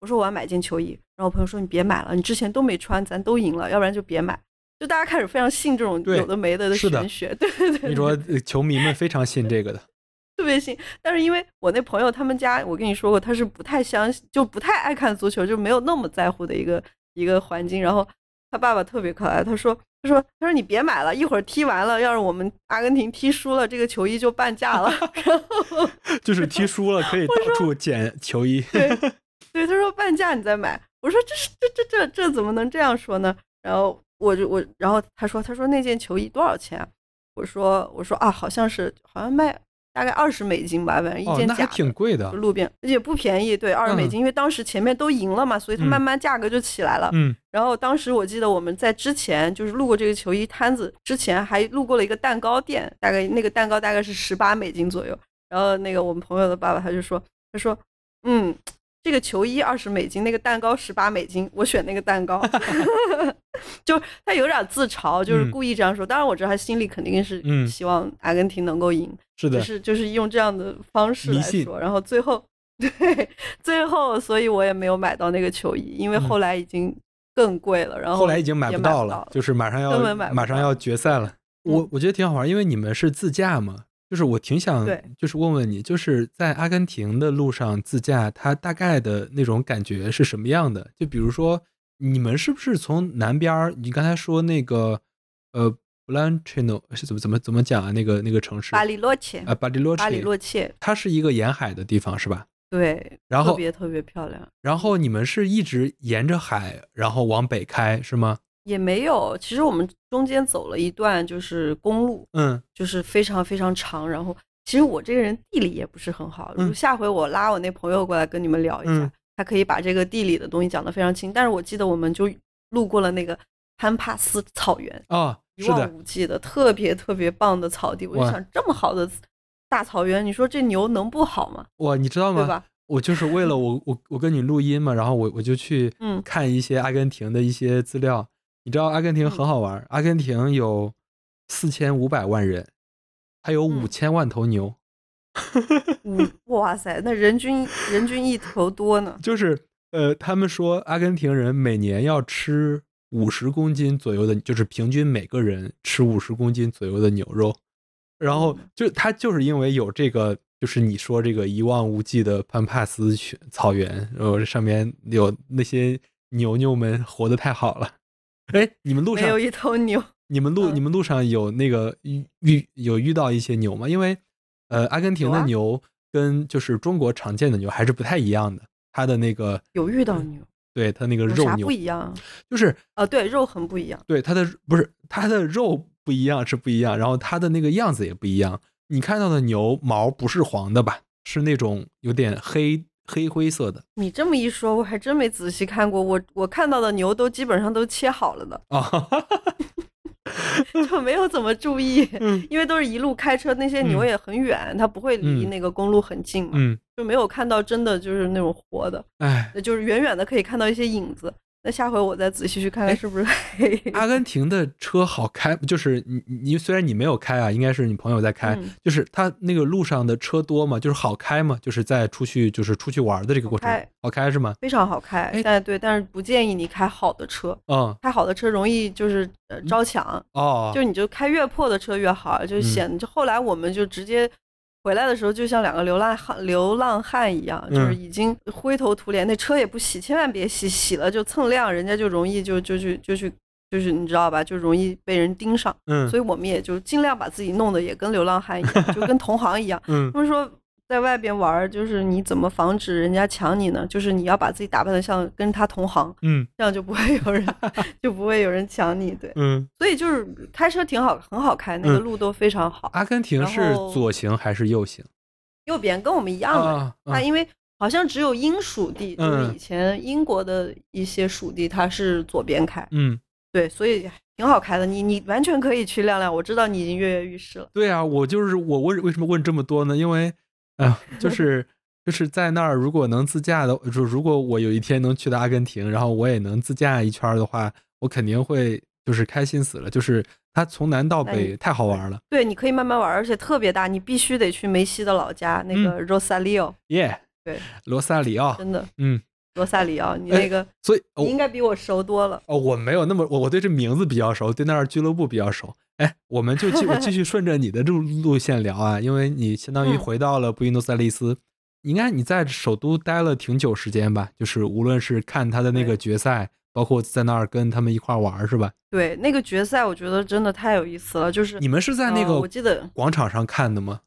Speaker 1: 我说我要买件球衣，然后我朋友说你别买了，你之前都没穿，咱都赢了，要不然就别买。就大家开始非常信这种有的没的的玄学，对对对。
Speaker 2: 你说球迷们非常信这个的，
Speaker 1: 特别信。但是因为我那朋友他们家，我跟你说过，他是不太相信，就不太爱看足球，就没有那么在乎的一个一个环境。然后他爸爸特别可爱，他说他说他说你别买了，一会儿踢完了，要是我们阿根廷踢输了，这个球衣就半价了。然后
Speaker 2: 就是踢输了可以到处捡球衣。
Speaker 1: 对，他说半价你再买，我说这是这这这这怎么能这样说呢？然后我就我，然后他说他说那件球衣多少钱？我说我说啊，好像是好像卖大概二十美金吧，反正一件假，
Speaker 2: 挺贵的，
Speaker 1: 路边也不便宜，对，二十美金，因为当时前面都赢了嘛，所以它慢慢价格就起来了。
Speaker 2: 嗯，
Speaker 1: 然后当时我记得我们在之前就是路过这个球衣摊子之前，还路过了一个蛋糕店，大概那个蛋糕大概是十八美金左右。然后那个我们朋友的爸爸他就说他说嗯。这个球衣二十美金，那个蛋糕十八美金，我选那个蛋糕，就他有点自嘲，就是故意这样说。当然我知道他心里肯定是希望阿根廷能够赢，
Speaker 2: 是的，
Speaker 1: 就是就是用这样的方式来说。然后最后，对，最后，所以我也没有买到那个球衣，因为后来已经更贵了。然后
Speaker 2: 后来已经
Speaker 1: 买
Speaker 2: 不到了，就是马上要马上要决赛了。我我觉得挺好玩，因为你们是自驾嘛。就是我挺想，就是问问你，就是在阿根廷的路上自驾，它大概的那种感觉是什么样的？就比如说，你们是不是从南边儿？你刚才说那个，呃，，Blanchino 是怎么怎么怎么讲啊？那个那个城市？
Speaker 1: 巴里洛切
Speaker 2: 啊，巴里洛切，
Speaker 1: 巴里洛切，
Speaker 2: 它是一个沿海的地方，是吧？
Speaker 1: 对，
Speaker 2: 然后
Speaker 1: 特别特别漂亮。
Speaker 2: 然后你们是一直沿着海，然后往北开，是吗？
Speaker 1: 也没有，其实我们中间走了一段就是公路，
Speaker 2: 嗯，
Speaker 1: 就是非常非常长。然后其实我这个人地理也不是很好，下回我拉我那朋友过来跟你们聊一下，他可以把这个地理的东西讲得非常清。但是我记得我们就路过了那个潘帕斯草原
Speaker 2: 啊，
Speaker 1: 一望无际的特别特别棒的草地。我就想这么好的大草原，你说这牛能不好吗？
Speaker 2: 哇，你知道吗？
Speaker 1: 对吧？
Speaker 2: 我就是为了 我我我跟你录音嘛，然后我我就去看一些阿根廷的一些资料。你知道阿根廷很好玩，阿根廷有四千五百万人，还有五千万头牛。
Speaker 1: 哇塞，那人均人均一头多呢？
Speaker 2: 就是呃，他们说阿根廷人每年要吃五十公斤左右的，就是平均每个人吃五十公斤左右的牛肉。然后就他就是因为有这个，就是你说这个一望无际的潘帕斯草原，然后上面有那些牛牛们活得太好了。哎，你们路上
Speaker 1: 有一头牛。
Speaker 2: 你们路你们路上有那个遇有遇到一些牛吗？因为呃，阿根廷的牛跟就是中国常见的牛还是不太一样的。它的那个
Speaker 1: 有遇到牛，
Speaker 2: 对它那个肉牛
Speaker 1: 不一样，
Speaker 2: 就是
Speaker 1: 啊，对肉很不一样。
Speaker 2: 对它的不是它的肉不一样是不一样，然后它的那个样子也不一样。你看到的牛毛不是黄的吧？是那种有点黑。黑灰色的，
Speaker 1: 你这么一说，我还真没仔细看过。我我看到的牛都基本上都切好了的
Speaker 2: 啊，
Speaker 1: 就没有怎么注意，因为都是一路开车，那些牛也很远，它不会离那个公路很近嘛，就没有看到真的就是那种活的，
Speaker 2: 哎，
Speaker 1: 就是远远的可以看到一些影子。那下回我再仔细去看看
Speaker 2: 哎
Speaker 1: 是不是黑。
Speaker 2: 阿根廷的车好开，就是你你虽然你没有开啊，应该是你朋友在开，
Speaker 1: 嗯
Speaker 2: 就是他那个路上的车多嘛，就是好开嘛，就是在出去就是出去玩的这个过程
Speaker 1: 好开
Speaker 2: 好开是吗？
Speaker 1: 非常好开
Speaker 2: 哎，
Speaker 1: 但对，但是不建议你开好的车，
Speaker 2: 嗯
Speaker 1: 开好的车容易就是呃招抢，
Speaker 2: 哦，
Speaker 1: 就你就开越破的车越好，就
Speaker 2: 嗯
Speaker 1: 显就后来我们就直接回来的时候，就像两个流浪汉流浪汉一样，就是
Speaker 2: 嗯。
Speaker 1: 已经灰头土脸，那车也不洗，千万别洗，洗了就蹭亮，人家就容易就就去就去就是你知道吧，就容易被人盯上，
Speaker 2: 嗯。
Speaker 1: 所以我们也就尽量把自己弄得也跟流浪汉一样，就跟同行一样。
Speaker 2: 嗯。
Speaker 1: 他们说在外边玩儿，就是你怎么防止人家抢你呢？就是你要把自己打扮的像跟他同行，
Speaker 2: 嗯
Speaker 1: 这样就不会有人 就不会有人抢你。对，
Speaker 2: 嗯，
Speaker 1: 所以就是开车挺好，很好开，那个
Speaker 2: 嗯
Speaker 1: 路都非常好。
Speaker 2: 阿根廷是左行还是右行？
Speaker 1: 右边跟我们一样的，
Speaker 2: 啊
Speaker 1: 因为好像只有英属地，就是
Speaker 2: 嗯
Speaker 1: 以前英国的一些属地，它是左边开，
Speaker 2: 嗯，
Speaker 1: 对，所以挺好开的。你你完全可以去亮亮，我知道你已经跃跃欲试了。
Speaker 2: 对啊，我就是我问为什么问这么多呢？因为啊、就是就是在那儿，如果能自驾的，就如果我有一天能去到阿根廷，然后我也能自驾一圈的话，我肯定会就是开心死了。就是它从南到北太好玩了，
Speaker 1: 对，你可以慢慢玩，而且特别大，你必须得去梅西的老家那个罗萨里奥、
Speaker 2: 耶、
Speaker 1: 对，
Speaker 2: 罗萨里奥，
Speaker 1: 真的。
Speaker 2: 嗯，
Speaker 1: 罗萨里奥，你
Speaker 2: 哎
Speaker 1: 那个、
Speaker 2: 所以
Speaker 1: 你应该比我熟多了。
Speaker 2: 哦，我没有那么我我对这名字比较熟，对那儿俱乐部比较熟。哎，我们就继我继续顺着你的路路线聊啊，因为你相当于
Speaker 1: 嗯
Speaker 2: 回到了布宜诺斯艾利斯，应该你在首都待了挺久时间吧？就是无论是看他的那个决赛，包括在那儿跟他们一块玩是吧？
Speaker 1: 对，那个决赛我觉得真的太有意思了，就是
Speaker 2: 你们是在那
Speaker 1: 呃
Speaker 2: 个
Speaker 1: 我记得
Speaker 2: 广场上看的吗？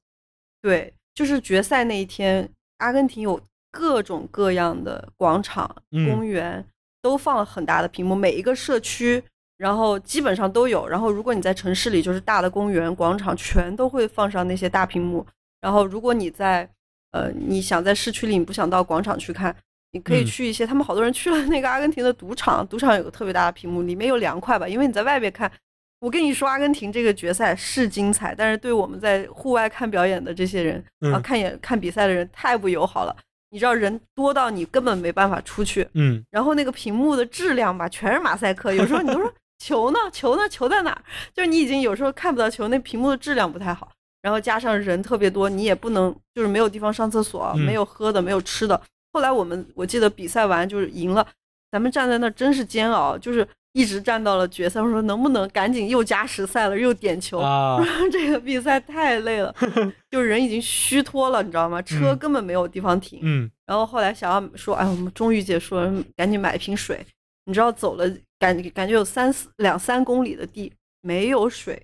Speaker 1: 对，就是决赛那一天，阿根廷有各种各样的广场、
Speaker 2: 嗯
Speaker 1: 公园，都放了很大的屏幕，每一个社区，然后基本上都有。然后如果你在城市里，就是大的公园、广场，全都会放上那些大屏幕。然后如果你在呃你想在市区里，你不想到广场去看。你可以
Speaker 2: 嗯
Speaker 1: 去一些，他们好多人去了那个阿根廷的赌场，赌场有个特别大的屏幕，里面有凉快吧，因为你在外边看，我跟你说，阿根廷这个决赛是精彩，但是对我们在户外看表演的这些人、啊，
Speaker 2: 嗯
Speaker 1: 看演看比赛的人太不友好了。你知道人多到你根本没办法出去，
Speaker 2: 嗯
Speaker 1: 然后那个屏幕的质量吧，全是马赛克，有时候你都说 球呢，球呢，球在哪儿？就是你已经有时候看不到球，那屏幕的质量不太好，然后加上人特别多，你也不能就是没有地方上厕所，
Speaker 2: 嗯
Speaker 1: 没有喝的，没有吃的。后来我们我记得比赛完就是赢了，咱们站在那儿真是煎熬，就是一直站到了决赛。我说能不能赶紧又加时赛了，又点球？
Speaker 2: 啊，
Speaker 1: 这个比赛太累了，就是人已经虚脱了，你知道吗？车
Speaker 2: 嗯
Speaker 1: 根本没有地方停。
Speaker 2: 嗯
Speaker 1: 然后后来想要说，哎，我们终于结束了，赶紧买一瓶水。你知道走了感感觉有三四两三公里的地没有水，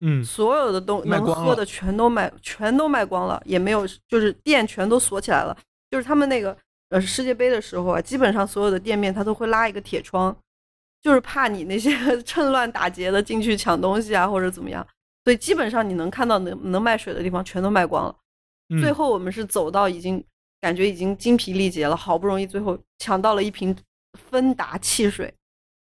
Speaker 2: 嗯
Speaker 1: 所有的东能喝的全都卖全都卖光了，也没有就是店全都锁起来了。就是他们那个呃世界杯的时候啊，基本上所有的店面它都会拉一个铁窗，就是怕你那些 趁乱打劫的进去抢东西啊或者怎么样。所以基本上你能看到能能卖水的地方全都卖光了。
Speaker 2: 嗯，
Speaker 1: 最后我们是走到已经感觉已经精疲力竭了，好不容易最后抢到了一瓶芬达汽水，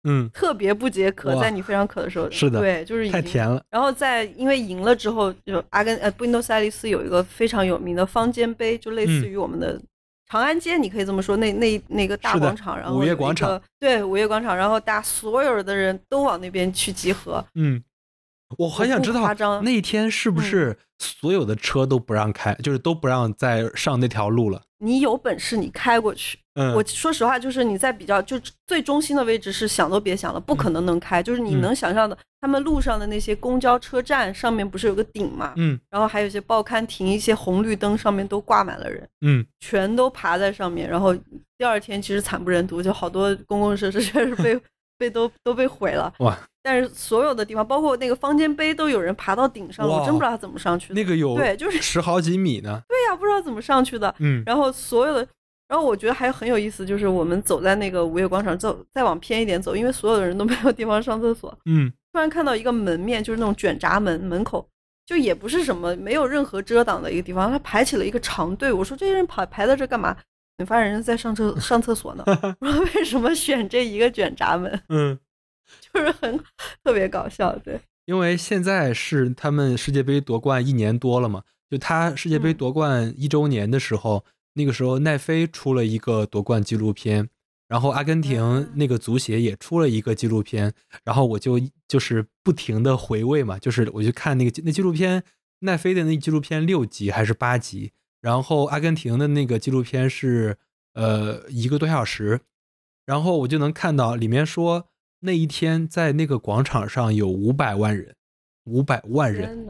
Speaker 2: 嗯
Speaker 1: 特别不解渴，在你非常渴的时候。
Speaker 2: 是的
Speaker 1: 对，就是已经。
Speaker 2: 太甜了，
Speaker 1: 然后在因为赢了之后，就阿根呃布宜诺斯艾利斯有一个非常有名的方尖碑，就类似
Speaker 2: 嗯
Speaker 1: 于我们的长安街，你可以这么说，那那那个大广场，然后
Speaker 2: 午夜广场
Speaker 1: 个，对午夜广场，然后大家所有的人都往那边去集合，
Speaker 2: 嗯。我很想知道那天是不
Speaker 1: 嗯
Speaker 2: 是所有的车都不让开，就是都不让再上那条路了。
Speaker 1: 你有本事你开过去，
Speaker 2: 嗯，
Speaker 1: 我说实话，就是你在比较就最中心的位置是想都别想了，不可能能开。就是你
Speaker 2: 嗯。
Speaker 1: 能想象的，他们路上的那些公交车站上面不是有个顶嘛，
Speaker 2: 嗯。
Speaker 1: 然后还有一些报刊亭、一些红绿灯上面都挂满了人，
Speaker 2: 嗯。
Speaker 1: 全都爬在上面。然后第二天其实惨不忍睹，就好多公共设施确实被被都都被毁了。
Speaker 2: 哇，
Speaker 1: 但是所有的地方，包括那个方尖碑，都有人爬到顶上，
Speaker 2: 了
Speaker 1: 我真不知道他怎么上去的。
Speaker 2: 那个有
Speaker 1: 对，就是
Speaker 2: 十好几米呢。
Speaker 1: 对呀、不知道怎么上去的。
Speaker 2: 嗯
Speaker 1: 然后所有的，然后我觉得还很有意思，就是我们走在那个午夜广场走，再往偏一点走，因为所有的人都没有地方上厕所，
Speaker 2: 嗯
Speaker 1: 突然看到一个门面，就是那种卷闸门门口，就也不是什么没有任何遮挡的一个地方，他排起了一个长队。我说这些人排排在这干嘛？你发现人家在上厕上厕所呢。我说为什么选这一个卷闸门？
Speaker 2: 嗯，
Speaker 1: 就是很特别搞笑，对。
Speaker 2: 因为现在是他们世界杯夺冠一年多了嘛，就他世界杯
Speaker 1: 嗯
Speaker 2: 夺冠一周年的时候，那个时候奈飞出了一个夺冠纪录片，然后阿根廷那个足协也出了一个纪录片，然后我就就是不停的回味嘛，就是我就看那个那纪录片，奈飞的那纪录片六集还是八集，然后阿根廷的那个纪录片是呃一个多小时，然后我就能看到里面说那一天在那个广场上有五百万人，五百万人，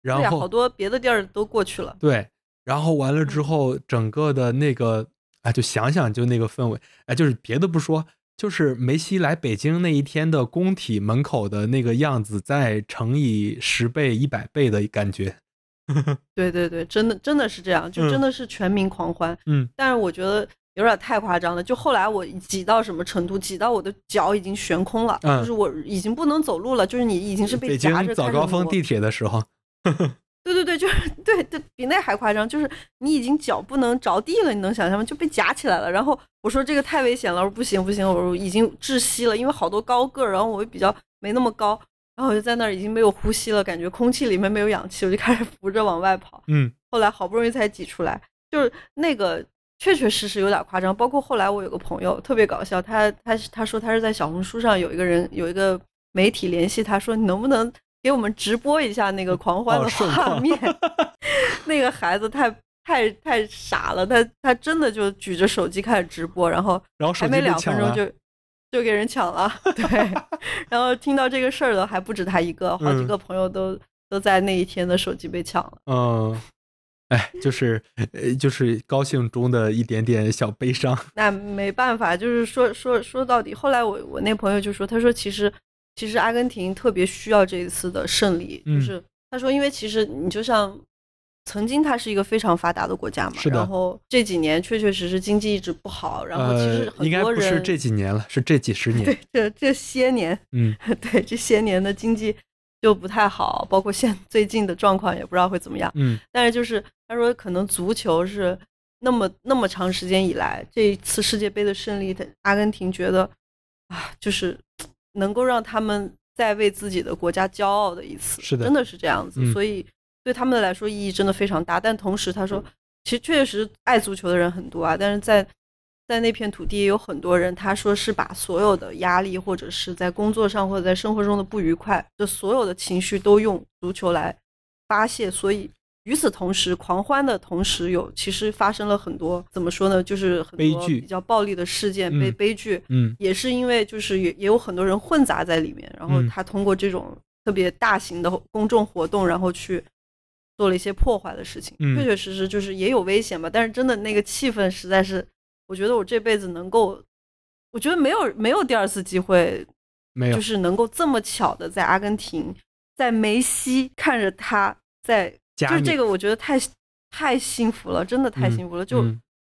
Speaker 2: 然后
Speaker 1: 好多别的地儿都过去了，
Speaker 2: 对。然后完了之后，整个的那个啊，就想想就那个氛围，哎，就是别的不说，就是梅西来北京那一天的工体门口的那个样子，再乘以十倍、一百倍的感觉。
Speaker 1: 对对对，真的真的是这样，就真的是全民狂欢。
Speaker 2: 嗯，
Speaker 1: 但是我觉得有点太夸张了。就后来我挤到什么程度，挤到我的脚已经悬空了，就是我已经不能走路了，就是你已经是被夹着。
Speaker 2: 早高峰地铁的时候。
Speaker 1: 对对对，就是对对，比那还夸张，就是你已经脚不能着地了，你能想象吗？就被夹起来了。然后我说这个太危险了，我说不行不行，我说已经窒息了，因为好多高个儿，然后我又比较没那么高，然后我就在那儿已经没有呼吸了，感觉空气里面没有氧气，我就开始扶着往外跑。
Speaker 2: 嗯，
Speaker 1: 后来好不容易才挤出来，就是那个确确实实有点夸张。包括后来我有个朋友特别搞笑，他他他说他是在小红书上有一个人有一个媒体联系他说你能不能。给我们直播一下那个狂欢的画面 那个孩子太太太傻了，他他真的就举着手机开始直播，然后
Speaker 2: 然后
Speaker 1: 还没两分钟就就给人抢了，对，然后听到这个事儿的还不止他一个，好几个朋友都都在那一天的手机被抢了，
Speaker 2: 嗯，哎，就是呃就是高兴中的一点点小悲伤，
Speaker 1: 那没办法，就是说说说到底，后来我我那朋友就说，他说其实。其实阿根廷特别需要这一次的胜利，就是他说，因为其实你就像曾经它是一个非常发达的国家嘛，然后这几年确确实实经济一直不好，然后其实很多人
Speaker 2: 不是这几年了，是这几十年，
Speaker 1: 对，这这些年，
Speaker 2: 嗯，
Speaker 1: 对，这些年的经济就不太好，包括现最近的状况也不知道会怎么样，
Speaker 2: 嗯，
Speaker 1: 但是就是他说，可能足球是那么那么长时间以来这一次世界杯的胜利，阿根廷觉得啊，就是。能够让他们再为自己的国家骄傲的一次，
Speaker 2: 是的，
Speaker 1: 真的是这样子，所以对他们来说意义真的非常大。但同时，他说，其实确实爱足球的人很多啊，但是在在那片土地也有很多人，他说是把所有的压力，或者是在工作上或者在生活中的不愉快，就所有的情绪都用足球来发泄，所以。与此同时，狂欢的同时，有其实发生了很多怎么说呢？就是很多比较暴力的事件，悲悲剧，
Speaker 2: 嗯，
Speaker 1: 也是因为就是也也有很多人混杂在里面，然后他通过这种特别大型的公众活动，然后去做了一些破坏的事情，确确实实就是也有危险吧。但是真的那个气氛实在是，我觉得我这辈子能够，我觉得没有没有第二次机会，
Speaker 2: 没有，
Speaker 1: 就是能够这么巧的在阿根廷，在梅西看着他在。就是这个，我觉得太太幸福了，真的太幸福了。就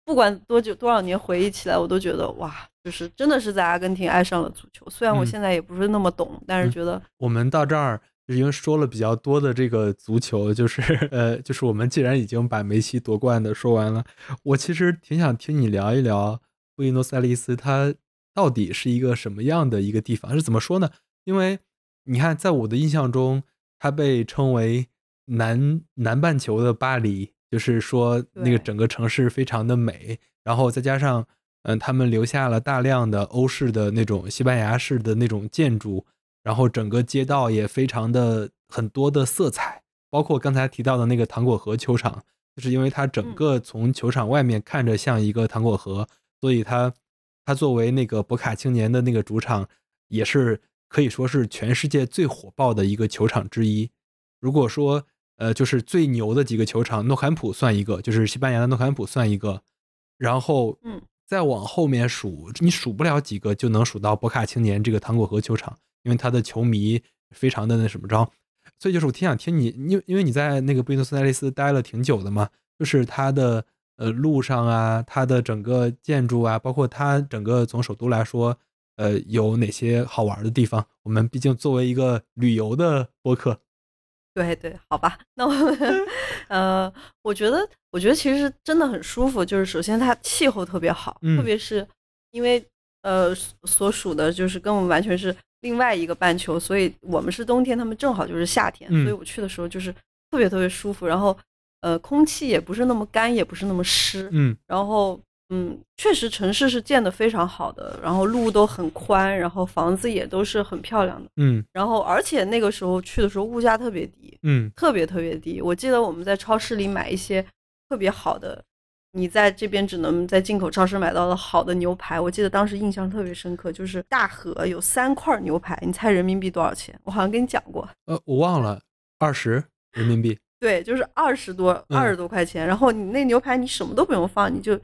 Speaker 1: 不管多久多少年回忆起来，我都觉得哇，就是真的是在阿根廷爱上了足球。虽然我现在也不是那么懂，但是觉得
Speaker 2: 我们到这儿，因为说了比较多的这个足球，就是呃，就是我们既然已经把梅西夺冠的说完了，我其实挺想听你聊一聊布宜诺斯艾利斯，它到底是一个什么样的一个地方？是怎么说呢？因为你看，在我的印象中，它被称为。南南半球的巴黎，就是说那个整个城市非常的美，然后再加上，嗯，他们留下了大量的欧式的那种西班牙式的那种建筑，然后整个街道也非常的很多的色彩，包括刚才提到的那个糖果河球场，就是因为它整个从球场外面看着像一个糖果河，所以它它作为那个博卡青年的那个主场，也是可以说是全世界最火爆的一个球场之一。如果说呃，就是最牛的几个球场，诺坎普算一个，就是西班牙的诺坎普算一个，然后，
Speaker 1: 嗯，
Speaker 2: 再往后面数，你数不了几个就能数到博卡青年这个糖果河球场，因为他的球迷非常的那什么着，所以就是我挺想听你，因为因为你在那个布宜诺斯艾利斯待了挺久的嘛，就是它的呃路上啊，它的整个建筑啊，包括它整个从首都来说，呃，有哪些好玩的地方？我们毕竟作为一个旅游的播客。
Speaker 1: 对对，好吧，那我们，呃，我觉得，我觉得其实真的很舒服。就是首先它气候特别好，特别是因为呃所属的就是跟我们完全是另外一个半球，所以我们是冬天，他们正好就是夏天，所以我去的时候就是特别特别舒服。然后呃，空气也不是那么干，也不是那么湿，
Speaker 2: 嗯，
Speaker 1: 然后嗯，确实城市是建的非常好的，然后路都很宽，然后房子也都是很漂亮的。
Speaker 2: 嗯
Speaker 1: 然后而且那个时候去的时候物价特别低，
Speaker 2: 嗯
Speaker 1: 特别特别低。我记得我们在超市里买一些特别好的，你在这边只能在进口超市买到的好的牛排。我记得当时印象特别深刻，就是大盒有三块牛排，你猜人民币多少钱？我好像跟你讲过，
Speaker 2: 呃，我忘了二十人民币
Speaker 1: 对，就是二十多
Speaker 2: 嗯
Speaker 1: 二十多块钱。然后你那牛排你什么都不用放，你就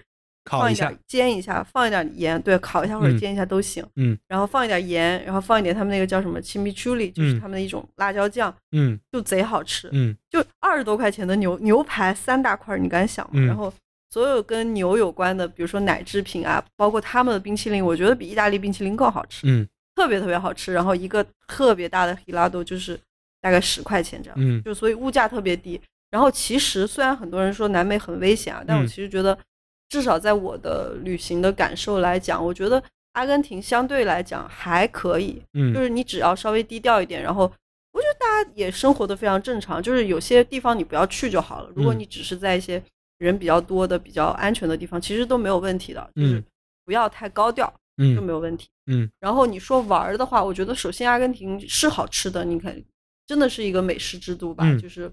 Speaker 1: 放一点
Speaker 2: 烤一下，
Speaker 1: 煎一下，放一点盐，对，烤一下或者
Speaker 2: 嗯
Speaker 1: 煎一下都行。
Speaker 2: 嗯
Speaker 1: 然后放一点盐，然后放一点他们那个叫什么 chimichurri，就是
Speaker 2: 嗯
Speaker 1: 他们的一种辣椒酱，
Speaker 2: 嗯
Speaker 1: 就贼好吃。
Speaker 2: 嗯
Speaker 1: 就二十多块钱的牛牛排三大块儿，你敢想吗？
Speaker 2: 嗯
Speaker 1: 然后所有跟牛有关的，比如说奶制品啊，包括他们的冰淇淋，我觉得比意大利冰淇淋更好吃，
Speaker 2: 嗯
Speaker 1: 特别特别好吃。然后一个特别大的 helado 就是大概十块钱这样，
Speaker 2: 嗯
Speaker 1: 就所以物价特别低。然后其实虽然很多人说南美很危险啊，但我
Speaker 2: 嗯
Speaker 1: 其实觉得，至少在我的旅行的感受来讲，我觉得阿根廷相对来讲还可以，嗯就
Speaker 2: 嗯
Speaker 1: 是你只要稍微低调一点，然后我觉得大家也生活的非常正常，就是有些地方你不要去就好了。如果
Speaker 2: 嗯
Speaker 1: 你只是在一些人比较多的、比较安全的地方，其实都没有问题的，就是
Speaker 2: 嗯。
Speaker 1: 不要太高调就
Speaker 2: 嗯
Speaker 1: 没有问题。
Speaker 2: 嗯。
Speaker 1: 然后你说玩儿的话，我觉得首先阿根廷是好吃的，你看真的是一个美食之都吧，
Speaker 2: 嗯。
Speaker 1: 就是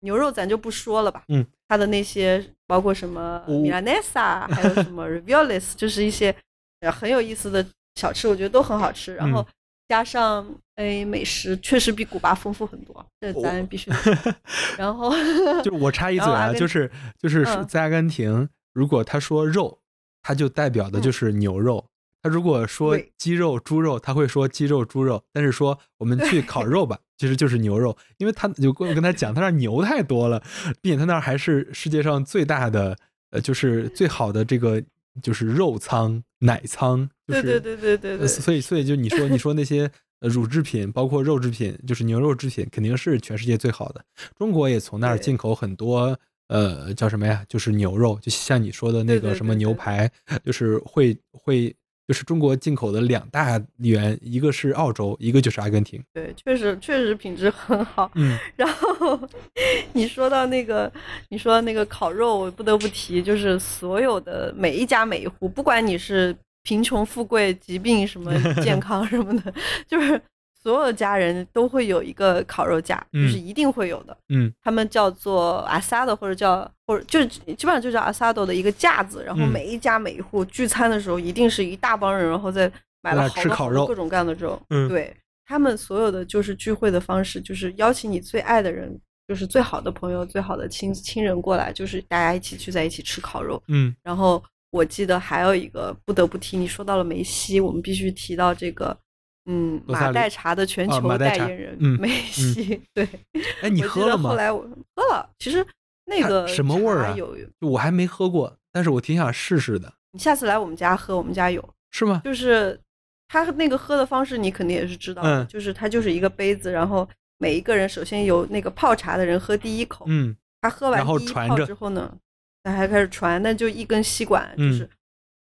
Speaker 1: 牛肉咱就不说了吧，
Speaker 2: 嗯，
Speaker 1: 它的那些包括什么
Speaker 2: 哦
Speaker 1: 米兰内萨，还有什么 r e v i o l e s 就是一些呃很有意思的小吃，我觉得都很好吃。然后
Speaker 2: 嗯
Speaker 1: 加上哎美食确实比古巴丰富很多，这咱必须。然后
Speaker 2: 就我插一嘴啊，就是就是
Speaker 1: 嗯
Speaker 2: 在阿根廷，如果他说肉，他就代表的就是牛肉。他如果说鸡肉、猪肉，他会说鸡肉、猪肉。但是说我们去烤肉吧，其实就是牛肉，因为他有跟我跟他讲，他那儿牛太多了，并且他那儿还是世界上最大的，呃，就是最好的这个就是肉仓、奶仓，就是
Speaker 1: 对对对对对
Speaker 2: 呃
Speaker 1: 对，
Speaker 2: 所以所以就你说你说那些呃乳制品，包括肉制品，就是牛肉制品，肯定是全世界最好的。中国也从那儿进口很多，呃，叫什么呀？就是牛肉，就像你说的那个什么
Speaker 1: 对对
Speaker 2: 牛排，就是会会。就是中国进口的两大源，一个是澳洲，一个就是阿根廷。
Speaker 1: 对，确实确实品质很好。
Speaker 2: 嗯
Speaker 1: 然后 你说到那个，你说到那个烤肉，我不得不提，就是所有的每一家每一户，不管你是贫穷富贵、疾病什么 健康什么的，就是所有家人都会有一个烤肉架，就是
Speaker 2: 嗯
Speaker 1: 一定会有的。
Speaker 2: 嗯
Speaker 1: 他们叫做 asado 或者叫或者就基本上就叫 asado 的一个架子，然后
Speaker 2: 嗯
Speaker 1: 每一家每一户聚餐的时候，一定是一大帮人，然后再买了好多各种各样的肉。
Speaker 2: 嗯
Speaker 1: 对他们所有的就是聚会的方式，就是邀请你最爱的人，就是最好的朋友、最好的亲亲人过来，就是大家一起聚在一起吃烤肉。
Speaker 2: 嗯
Speaker 1: 然后我记得还有一个不得不提，你说到了梅西，我们必须提到这个。嗯，马黛茶的全
Speaker 2: 啊
Speaker 1: 球代言人、
Speaker 2: 嗯
Speaker 1: 梅西，对，
Speaker 2: 哎，你喝了吗
Speaker 1: 后？来我喝了，其实那个
Speaker 2: 什么味儿啊我还没喝过，但是我挺想试试的，
Speaker 1: 你下次来我们家喝，我们家有，
Speaker 2: 是吗？
Speaker 1: 就是他那个喝的方式，你肯定也是知道的，
Speaker 2: 嗯
Speaker 1: 就是它就是一个杯子，然后每一个人首先由那个泡茶的人喝第一口，
Speaker 2: 嗯
Speaker 1: 他喝完第一泡之后呢，他还开始传，那就一根吸管，就
Speaker 2: 嗯
Speaker 1: 是。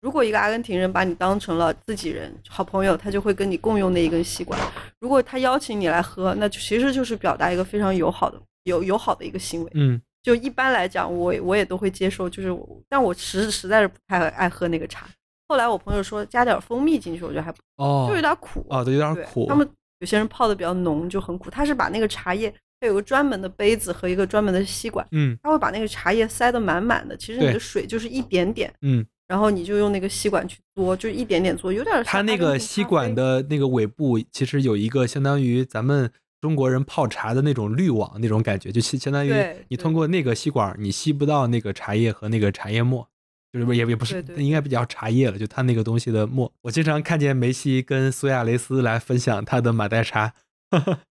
Speaker 1: 如果一个阿根廷人把你当成了自己人、好朋友，他就会跟你共用那一根吸管。如果他邀请你来喝，那就其实就是表达一个非常友好的、友友好的一个行为。
Speaker 2: 嗯
Speaker 1: 就一般来讲，我我也都会接受，就是我，但我实实在是不太爱喝那个茶。后来我朋友说加点蜂蜜进去，我觉得还不
Speaker 2: 哦，
Speaker 1: 就有点苦
Speaker 2: 哦，对，有点苦。
Speaker 1: 他们有些人泡的比较浓，就很苦。他是把那个茶叶，它有个专门的杯子和一个专门的吸管，
Speaker 2: 嗯
Speaker 1: 它会把那个茶叶塞得满满的。其实你的水就是一点点，
Speaker 2: 嗯，
Speaker 1: 然后你就用那个吸管去嘬，就一点点嘬，有点像
Speaker 2: 它那个吸管的那个尾部其实有一个相当于咱们中国人泡茶的那种滤网那种感觉，就相相当于你通过那个吸管，你吸不到那个茶叶和那个茶叶沫。就是不也也不是应该比较茶叶了，就它那个东西的沫。我经常看见梅西跟苏亚雷斯来分享他的马黛茶，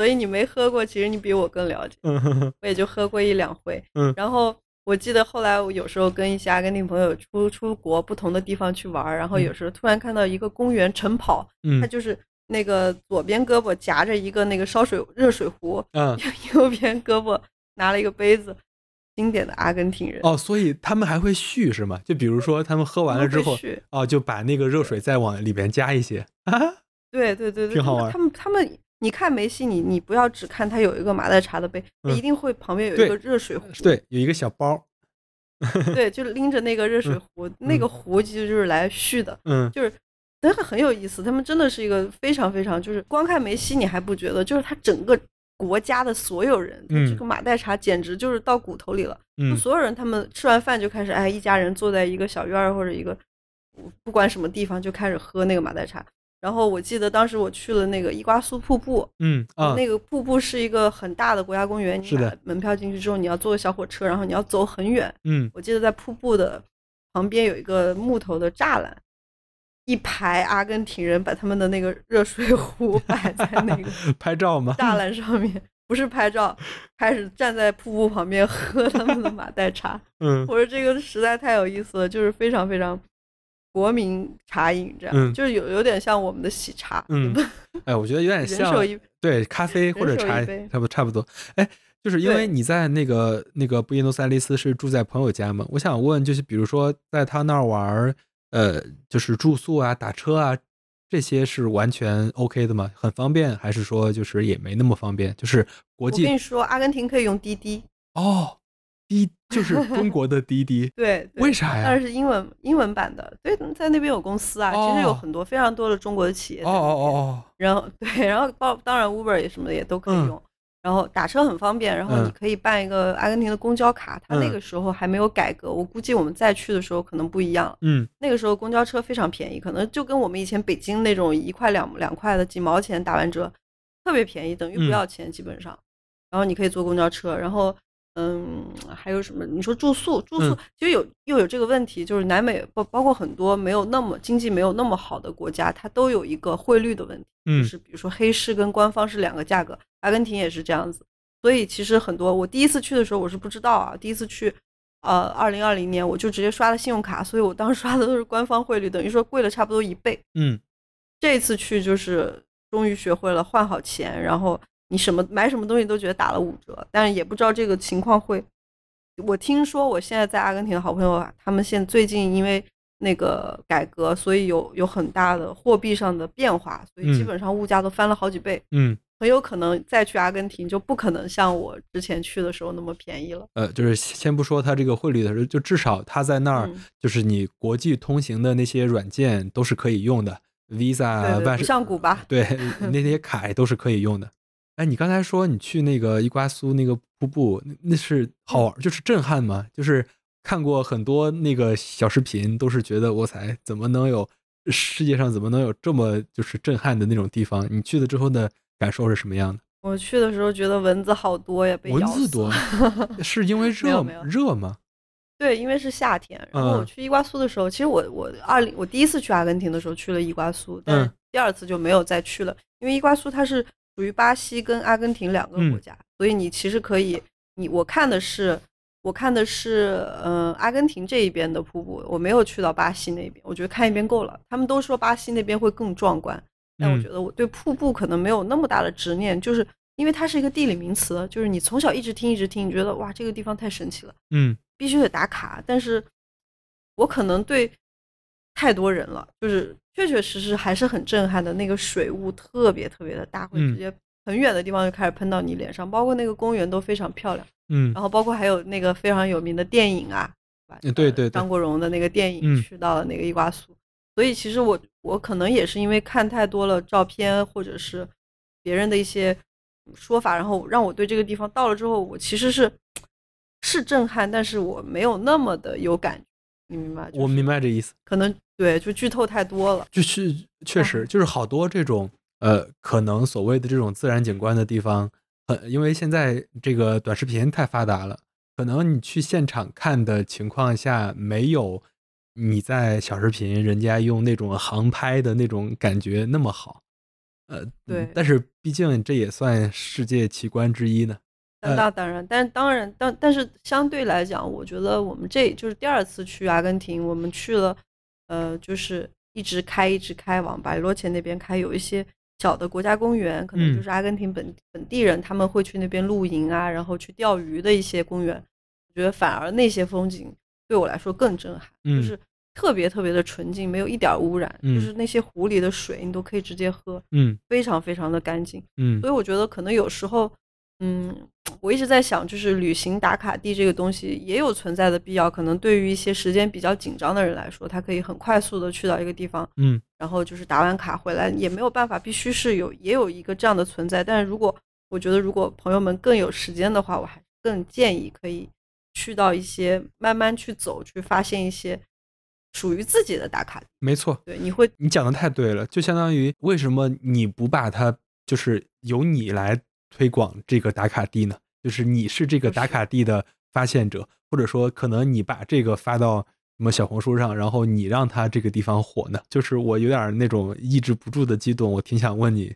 Speaker 1: 所以你没喝过，其实你比我更了解。我也就喝过一两回。
Speaker 2: 嗯
Speaker 1: 然后我记得后来我有时候跟一些阿根廷朋友出出国不同的地方去玩，然后有时候突然看到一个公园晨跑，
Speaker 2: 嗯
Speaker 1: 它就是那个左边胳膊夹着一个那个烧水热水壶，
Speaker 2: 嗯
Speaker 1: 右边胳膊拿了一个杯子。经典的阿根廷人
Speaker 2: 哦，所以他们还会续是吗？就比如说他们喝完了之后哦，就把那个热水再往里边加一些 啊，
Speaker 1: 对对对对，
Speaker 2: 挺好玩
Speaker 1: 他们他们，你看梅西，你你不要只看他有一个马黛茶的杯，他
Speaker 2: 嗯
Speaker 1: 一定会旁边有一个热水壶，
Speaker 2: 对，有一个小包，
Speaker 1: 对，就拎着那个热水壶，那个壶其实就是来续的，
Speaker 2: 嗯
Speaker 1: 就是真的很有意思。他们真的是一个非常非常，就是光看梅西你还不觉得，就是他整个国家的所有人，
Speaker 2: 嗯
Speaker 1: 这个马黛茶简直就是到骨头里了。就
Speaker 2: 嗯
Speaker 1: 所有人他们吃完饭就开始，哎，一家人坐在一个小院儿或者一个不管什么地方就开始喝那个马黛茶。然后我记得当时我去了那个伊瓜苏瀑布，
Speaker 2: 嗯啊
Speaker 1: 那个瀑布是一个很大的国家公园，你
Speaker 2: 是的
Speaker 1: 买门票进去之后，你要坐个小火车，然后你要走很远。
Speaker 2: 嗯
Speaker 1: 我记得在瀑布的旁边有一个木头的栅栏，一排阿根廷人把他们的那个热水壶 摆在那个
Speaker 2: 拍照吗？
Speaker 1: 栅栏上面，不是拍照，开始站在瀑布旁边喝他们的马黛茶。
Speaker 2: 嗯
Speaker 1: 我说这个实在太有意思了，就是非常非常国民茶饮，这样、
Speaker 2: 嗯。
Speaker 1: 就是有有点像我们的喜茶，
Speaker 2: 嗯。哎，我觉得有点
Speaker 1: 人
Speaker 2: 像对咖啡或者茶差不差不多。哎，就是因为你在那个那个布宜诺斯艾利斯是住在朋友家嘛，我想问，就是比如说在他那儿玩，呃，就是住宿啊、打车啊，这些是完全 OK 的吗？很方便，还是说就是也没那么方便？就是国际
Speaker 1: 我跟你说，阿根廷可以用滴滴，
Speaker 2: 哦，滴就是中国的滴滴，
Speaker 1: 对，对
Speaker 2: 为啥呀？
Speaker 1: 但是英文英文版的，对，在那边有公司啊，其实有
Speaker 2: 哦
Speaker 1: 很多非常多的中国的企业
Speaker 2: 哦。哦哦
Speaker 1: 然后 对，然后包当然 Uber 也什么的也都可以
Speaker 2: 嗯
Speaker 1: 用，然后打车很方便，然后你
Speaker 2: 嗯
Speaker 1: 可以办一个阿根廷的公交卡，它那
Speaker 2: 嗯
Speaker 1: 个时候还没有改革，我估计我们再去的时候可能不一样了。
Speaker 2: 嗯
Speaker 1: 那个时候公交车非常便宜，可能就跟我们以前北京那种一块两两块的几毛钱打完折，特别便宜，等于不
Speaker 2: 嗯
Speaker 1: 要钱基本上。然后你可以坐公交车，然后嗯，还有什么？你说住宿，住宿、
Speaker 2: 嗯
Speaker 1: 其实有又有这个问题，就是南美包包括很多没有那么经济没有那么好的国家，它都有一个汇率的问题，就
Speaker 2: 嗯
Speaker 1: 是比如说黑市跟官方是两个价格，阿根廷也是这样子。所以其实很多，我第一次去的时候我是不知道啊，第一次去，呃，二零二零年我就直接刷了信用卡，所以我当时刷的都是官方汇率，等于说贵了差不多一倍。
Speaker 2: 嗯
Speaker 1: 这次去就是终于学会了换好钱，然后你什么买什么东西都觉得打了五折，但是也不知道这个情况会。我听说我现在在阿根廷的好朋友啊，他们现最近因为那个改革，所以有有很大的货币上的变化，所以基
Speaker 2: 嗯
Speaker 1: 本上物价都翻了好几倍，
Speaker 2: 嗯
Speaker 1: 很有可能再去阿根廷就不可能像我之前去的时候那么便宜了。
Speaker 2: 呃，就是先不说它这个汇率的事，就至少它在那儿，
Speaker 1: 嗯
Speaker 2: 就是你国际通行的那些软件都是可以用的，Visa 万事
Speaker 1: 像古巴，
Speaker 2: 对 那些卡也都是可以用的。哎，你刚才说你去那个伊瓜苏那个瀑布，那那是好玩，就是震撼吗？就是看过很多那个小视频，都是觉得我才怎么能有世界上怎么能有这么就是震撼的那种地方？你去了之后的感受是什么样的？
Speaker 1: 我去的时候觉得蚊子好多呀，被
Speaker 2: 蚊子多，是因为热热吗？
Speaker 1: 对，因为是夏天。然后我
Speaker 2: 嗯
Speaker 1: 去伊瓜苏的时候，其实我我二零我第一次去阿根廷的时候去了伊瓜苏，但第二次就没有再去了，因为伊瓜苏它是属于巴西跟阿根廷两个
Speaker 2: 嗯
Speaker 1: 国家，所以你其实可以，你我看的是我看的是嗯、呃阿根廷这一边的瀑布，我没有去到巴西那边，我觉得看一遍够了。他们都说巴西那边会更壮观，但我
Speaker 2: 嗯
Speaker 1: 觉得我对瀑布可能没有那么大的执念，就是因为它是一个地理名词，就是你从小一直听一直听，你觉得哇这个地方太神奇了。
Speaker 2: 嗯
Speaker 1: 必须得打卡，但是我可能对太多人了，就是确确实实还是很震撼的。那个水雾特别特别的大，会
Speaker 2: 嗯
Speaker 1: 直接很远的地方就开始喷到你脸上，包括那个公园都非常漂亮，
Speaker 2: 嗯
Speaker 1: 然后包括还有那个非常有名的电影啊，
Speaker 2: 嗯对对对
Speaker 1: 张国荣的那个电影
Speaker 2: 嗯
Speaker 1: 去到了那个伊瓜苏，所以其实我我可能也是因为看太多了照片或者是别人的一些说法，然后让我对这个地方到了之后，我其实是是震撼，但是我没有那么的有感觉，你明白？
Speaker 2: 我明，
Speaker 1: 白
Speaker 2: 这意思。
Speaker 1: 可能对，就剧透太多了。
Speaker 2: 就是确实
Speaker 1: 嗯
Speaker 2: 就是好多这种呃，可能所谓的这种自然景观的地方，很因为现在这个短视频太发达了，可能你去现场看的情况下，没有你在小视频人家用那种航拍的那种感觉那么好。呃，
Speaker 1: 对
Speaker 2: 但是毕竟这也算世界奇观之一呢。
Speaker 1: 那当然，但当然，但但是相对来讲，我觉得我们这就是第二次去阿根廷，我们去了，呃，就是一直开一直开往白罗前那边开，有一些小的国家公园，可能
Speaker 2: 嗯。
Speaker 1: 就是阿根廷本本地人他们会去那边露营啊，然后去钓鱼的一些公园，我觉得反而那些风景对我来说更震撼，
Speaker 2: 嗯。
Speaker 1: 就是特别特别的纯净，没有一点儿污染，
Speaker 2: 嗯。
Speaker 1: 就是那些湖里的水你都可以直接喝，
Speaker 2: 嗯。
Speaker 1: 非常非常的干净。
Speaker 2: 嗯。
Speaker 1: 所以我觉得可能有时候嗯，我一直在想，就是旅行打卡地这个东西也有存在的必要。可能对于一些时间比较紧张的人来说，他可以很快速的去到一个地方，
Speaker 2: 嗯，
Speaker 1: 然后就是打完卡回来也没有办法，必须是有也有一个这样的存在。但是如果我觉得如果朋友们更有时间的话，我还更建议可以去到一些慢慢去走，去发现一些属于自己的打卡。
Speaker 2: 没错，
Speaker 1: 对，你会
Speaker 2: 你讲的太对了，就相当于为什么你不把它就是由你来推广这个打卡地呢？就是你是这个打卡地的发现者，或者说可能你把这个发到什么小红书上，然后你让他这个地方火呢？就是我有点那种抑制不住的激动，我挺想问你，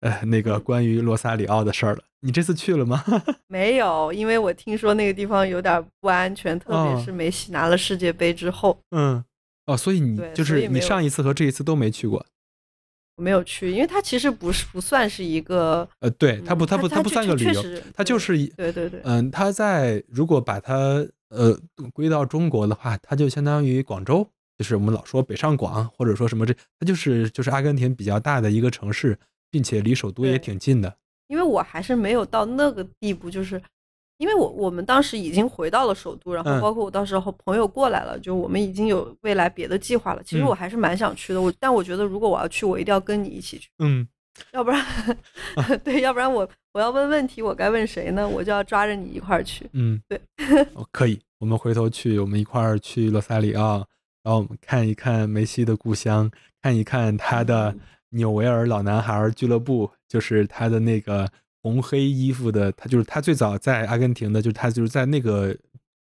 Speaker 2: 呃，那个关于罗萨里奥的事儿了。你这次去了吗？
Speaker 1: 没有，因为我听说那个地方有点不安全，特别是梅西拿了世界杯之后。
Speaker 2: 嗯，哦，所以你就是你上一次和这一次都没去过。
Speaker 1: 我没有去，因为它其实不是不算是一个，
Speaker 2: 呃，对，它不，它不，
Speaker 1: 它
Speaker 2: 不算个旅游，它就是
Speaker 1: 对对对，
Speaker 2: 嗯，它在如果把它呃归到中国的话，它就相当于广州，就是我们老说北上广或者说什么这，它就是就是阿根廷比较大的一个城市，并且离首都也挺近的。
Speaker 1: 因为我还是没有到那个地步，就是。因为我我们当时已经回到了首都，然后包括我到时候朋友过来了，就我们已经有未来别的计划了。其实我还是蛮想去的，我但我觉得如果我要去，我一定要跟你一起去。
Speaker 2: 嗯，
Speaker 1: 要不然，对，要不然我我要问问题，我该问谁呢？我就要抓着你一块儿去。
Speaker 2: 嗯，
Speaker 1: 对，
Speaker 2: 可以，我们回头去，我们一块儿去罗萨里奥，然后我们看一看梅西的故乡，看一看他的纽维尔老男孩俱乐部，就是他的那个。红黑衣服的他就是他最早在阿根廷的，就是他就是在那个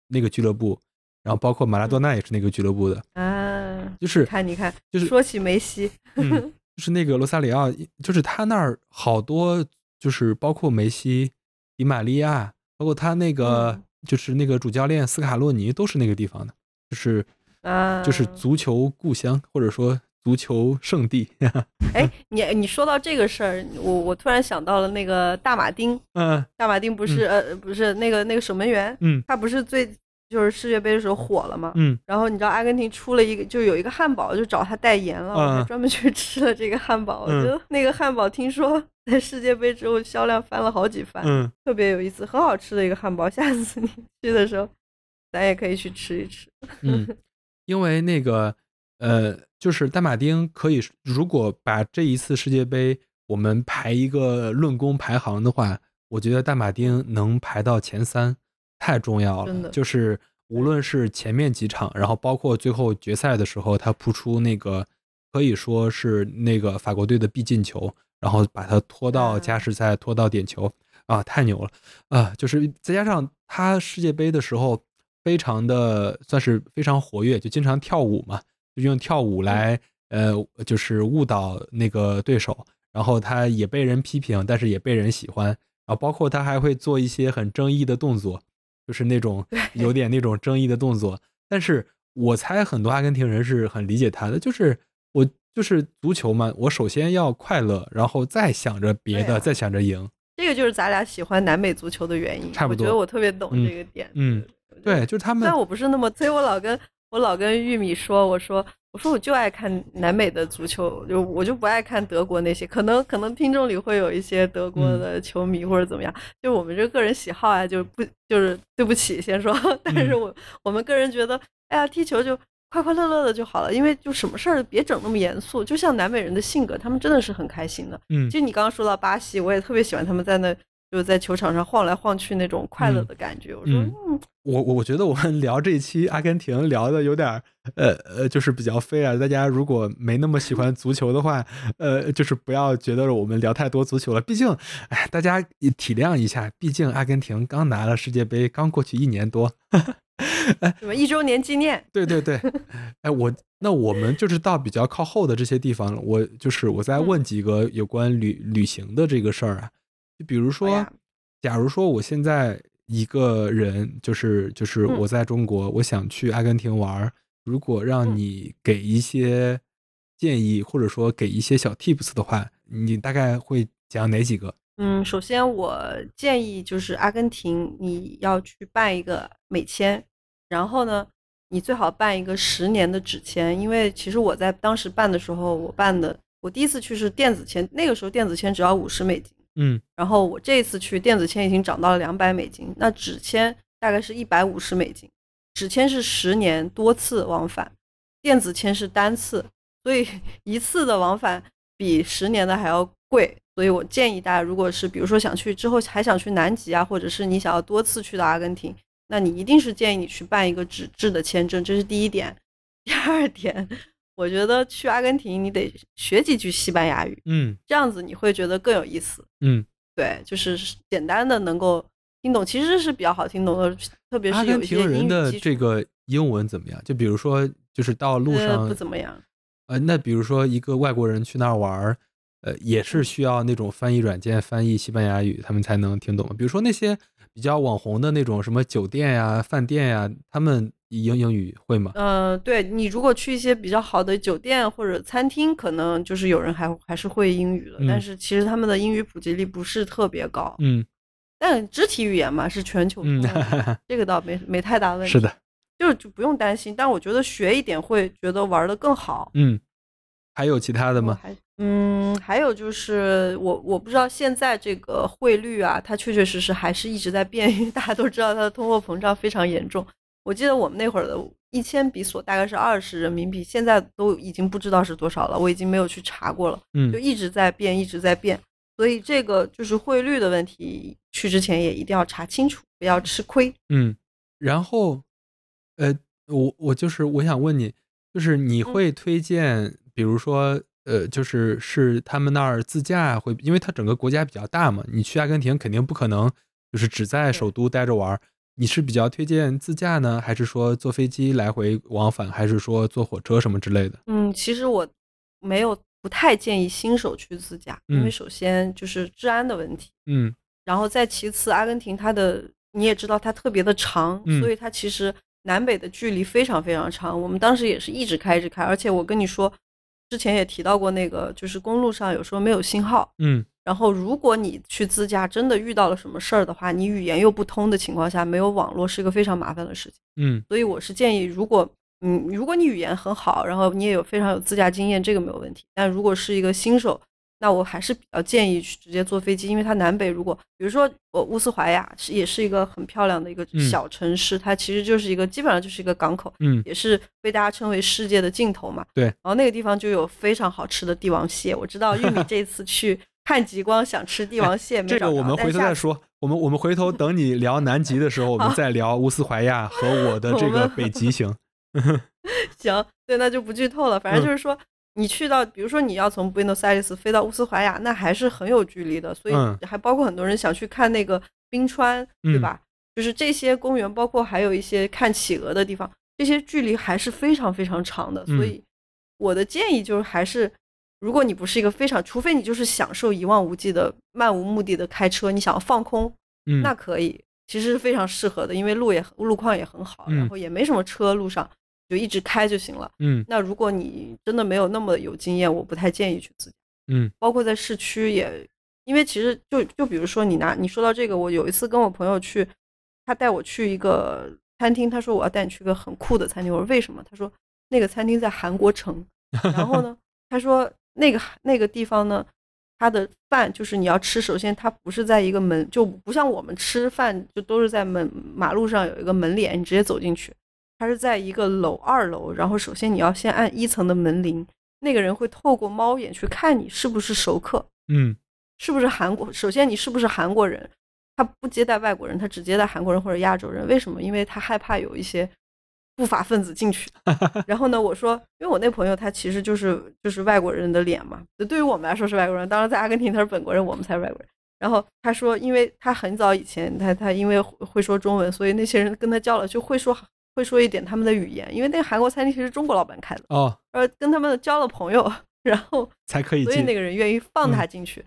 Speaker 2: 那个俱乐部，然后包括马拉多纳也是那个俱乐部的。
Speaker 1: 啊，
Speaker 2: 就是
Speaker 1: 看你看，
Speaker 2: 就是
Speaker 1: 说起梅西，
Speaker 2: 就是那个罗萨里奥，就是他那儿好多就是包括梅西、迪玛利亚，包括他那个就是那个主教练斯卡洛尼都是那个地方的，就是
Speaker 1: 啊，
Speaker 2: 就是足球故乡或者说。足球圣地，
Speaker 1: 哎，你你说到这个事儿，我我突然想到了那个大马丁，
Speaker 2: 嗯，
Speaker 1: 大马丁不是呃不是那个那个守门员，
Speaker 2: 嗯，
Speaker 1: 他不是最就是世界杯的时候火了嘛？
Speaker 2: 嗯，
Speaker 1: 然后你知道阿根廷出了一个就有一个汉堡，就找他代言了，我还。专门去吃了这个汉堡，我觉得那个汉堡听说在世界杯之后销量翻了好几番，
Speaker 2: 嗯，
Speaker 1: 特别有意思，很好吃的一个汉堡，下次你去的时候咱也可以去吃一吃，
Speaker 2: 嗯，因为那个。呃，就是大马丁可以，如果把这一次世界杯我们排一个论功排行的话，我觉得大马丁能排到前三，太重要了。就是无论是前面几场，然后包括最后决赛的时候，他扑出那个可以说是那个法国队的必进球，然后把他拖到加时赛，拖到点球啊，太牛了啊！就是再加上他世界杯的时候非常的算是非常活跃，就经常跳舞嘛。就用跳舞来，呃，就是误导那个对手，然后他也被人批评，但是也被人喜欢，然后包括他还会做一些很争议的动作，就是那种有点那种争议的动作。但是我猜很多阿根廷人是很理解他的，就是我就是足球嘛，我首先要快乐，然后再想着别的，再想着赢。
Speaker 1: 这个就是咱俩喜欢南美足球的原因。
Speaker 2: 差不多，
Speaker 1: 我觉得我特别懂这个点。
Speaker 2: 嗯，对，就是他们。
Speaker 1: 但我不是那么，所以我老跟。我老跟玉米说，我说我说我就爱看南美的足球，就我就不爱看德国那些。可能可能听众里会有一些德国的球迷或者怎么样，就我们这个人喜好啊，就不就是对不起先说。但是我我们个人觉得，哎呀，踢球就快快乐乐的就好了，因为就什么事儿别整那么严肃。就像南美人的性格，他们真的是很开心的。
Speaker 2: 嗯，
Speaker 1: 就你刚刚说到巴西，我也特别喜欢他们在那。就在球场上晃来晃去那种快乐的感觉。我说，嗯，
Speaker 2: 我我觉得我们聊这一期阿根廷聊的有点呃呃，就是比较飞啊。大家如果没那么喜欢足球的话，呃，就是不要觉得我们聊太多足球了。毕竟，哎，大家体谅一下，毕竟阿根廷刚拿了世界杯，刚过去一年多，
Speaker 1: 哎，什么一周年纪念？
Speaker 2: 对对对，哎，我那我们就是到比较靠后的这些地方了，我就是我再问几个有关旅旅行的这个事儿啊。就比如说，假如说我现在一个人，就是就是我在中国，我想去阿根廷玩如果让你给一些建议，或者说给一些小 tips 的话，你大概会讲哪几个？
Speaker 1: 嗯，首先我建议就是阿根廷你要去办一个美签，然后呢，你最好办一个十年的纸签，因为其实我在当时办的时候，我办的我第一次去是电子签，那个时候电子签只要五十美金。
Speaker 2: 嗯
Speaker 1: 然后我这次去电子签已经涨到了两百美金，那纸签大概是一百五十美金。纸签是十年多次往返，电子签是单次，所以 一次的往返比十年的还要贵。所以我建议大家，如果是比如说想去之后还想去南极啊，或者是你想要多次去到阿根廷，那你一定是建议你去办一个纸质的签证，这是第一点。第二点，我觉得去阿根廷你得学几句西班牙语，
Speaker 2: 嗯
Speaker 1: 这样子你会觉得更有意思。
Speaker 2: 嗯，
Speaker 1: 对，就是简单的能够听懂，其实是比较好听懂的，特别是有一些
Speaker 2: 根廷人的这个英文怎么样？就比如说，就是到路
Speaker 1: 呃
Speaker 2: 上
Speaker 1: 不怎么样。
Speaker 2: 呃，那比如说一个外国人去那儿玩儿，呃，也
Speaker 1: 嗯
Speaker 2: 是需要那种翻译软件翻译西班牙语，他们才能听懂。比如说那些比较网红的那种什么酒店呀、饭店呀，他们英英语会吗？
Speaker 1: 呃，对你如果去一些比较好的酒店或者餐厅，可能就是有人还还是会英语的，
Speaker 2: 嗯
Speaker 1: 但是其实他们的英语普及率不是特别高。
Speaker 2: 嗯
Speaker 1: 但肢体语言嘛是全球通 这个倒没没太大问题。
Speaker 2: 是的，
Speaker 1: 就就不用担心。但我觉得学一点会觉得玩的更好。
Speaker 2: 嗯，还有其他的吗？
Speaker 1: 还嗯，还有就是我我不知道现在这个汇率啊，它确确实实还是一直在变，因为大家都知道它的通货膨胀非常严重。我记得我们那会儿的一千比索大概是二十人民币，现在都已经不知道是多少了，我已经没有去查过了，
Speaker 2: 嗯
Speaker 1: 就一直在变，一直在变。所以这个就是汇率的问题，去之前也一定要查清楚，不要吃亏。
Speaker 2: 嗯，然后，呃，我我就是我想问你，就是你
Speaker 1: 嗯
Speaker 2: 会推荐，比如说，呃，就是是他们那儿自驾会，因为它整个国家比较大嘛，你去阿根廷肯定不可能就是只在首都待着玩儿，你是比较推荐自驾呢，还是说坐飞机来回往返，还是说坐火车什么之类的？
Speaker 1: 嗯，其实我没有不太建议新手去自驾，因为
Speaker 2: 嗯
Speaker 1: 首先就是治安的问题。
Speaker 2: 嗯
Speaker 1: 然后再其次，阿根廷它的你也知道它特别的长，
Speaker 2: 嗯
Speaker 1: 所以它其实南北的距离非常非常长。我们当时也是一直开一直开，而且我跟你说，之前也提到过那个，就是公路上有时候没有信号。
Speaker 2: 嗯
Speaker 1: 然后如果你去自驾真的遇到了什么事儿的话，你语言又不通的情况下，没有网络是一个非常麻烦的事情。
Speaker 2: 嗯
Speaker 1: 所以我是建议，如果嗯，如果你语言很好，然后你也有非常有自驾经验，这个没有问题。但如果是一个新手，那我还是比较建议去直接坐飞机，因为它南北如果，比如说我乌斯怀亚是也是一个很漂亮的一个
Speaker 2: 嗯
Speaker 1: 小城市，它其实就是一个基本上就是一个港口，
Speaker 2: 嗯
Speaker 1: 也是被大家称为世界的尽头嘛。
Speaker 2: 对
Speaker 1: 然后那个地方就有非常好吃的帝王蟹，我知道玉米 这次去看极光想吃帝王蟹没找着，
Speaker 2: 这个我们回头再说。我们我们回头等你聊南极的时候，我们再聊乌斯怀亚和我的这个北极行。
Speaker 1: 行，对，那就不剧透了。反正
Speaker 2: 嗯
Speaker 1: 就是说，你去到，比如说你要从 Buenos Aires 飞到乌斯怀亚，那还是很有距离的，所以
Speaker 2: 嗯
Speaker 1: 还包括很多人想去看那个冰川，对
Speaker 2: 嗯
Speaker 1: 吧？就是这些公园，包括还有一些看企鹅的地方，这些距离还是非常非常长的。所
Speaker 2: 嗯
Speaker 1: 以我的建议就是，还是如果你不是一个非常，除非你就是享受一望无际的漫无目的的开车，你想要放空，
Speaker 2: 嗯，
Speaker 1: 那可以，其实是非常适合的，因为路也路况也很好，
Speaker 2: 嗯
Speaker 1: 然后也没什么车，路上就一直开就行了。
Speaker 2: 嗯
Speaker 1: 那如果你真的没有那么有经验，我不太建议去自驾，
Speaker 2: 嗯
Speaker 1: 包括在市区也，因为其实就就比如说你拿你说到这个，我有一次跟我朋友去，他带我去一个餐厅，他说我要带你去一个很酷的餐厅，我说为什么？他说那个餐厅在韩国城，然后呢，他说那个那个地方呢。他的饭就是你要吃，首先它不是在一个门，就不像我们吃饭就都是在门马路上有一个门脸，你直接走进去。它是在一个楼二楼，然后首先你要先按一层的门铃，那个人会透过猫眼去看你是不是熟客，
Speaker 2: 嗯
Speaker 1: 是不是韩国。首先你是不是韩国人，他不接待外国人，他只接待韩国人或者亚洲人。为什么？因为他害怕有一些不法分子进去。然后呢，我说，因为我那朋友他其实就是就是外国人的脸嘛，对于我们来说是外国人，当然在阿根廷他是本国人，我们才是外国人。然后他说，因为他很早以前他他因为会会说中文，所以那些人跟他交流就会说会说一点他们的语言，因为那个韩国餐厅其实中国老板开的，
Speaker 2: 哦，
Speaker 1: 呃，跟他们交了朋友，然后
Speaker 2: 才可以
Speaker 1: 所以那。个人愿意放他进去。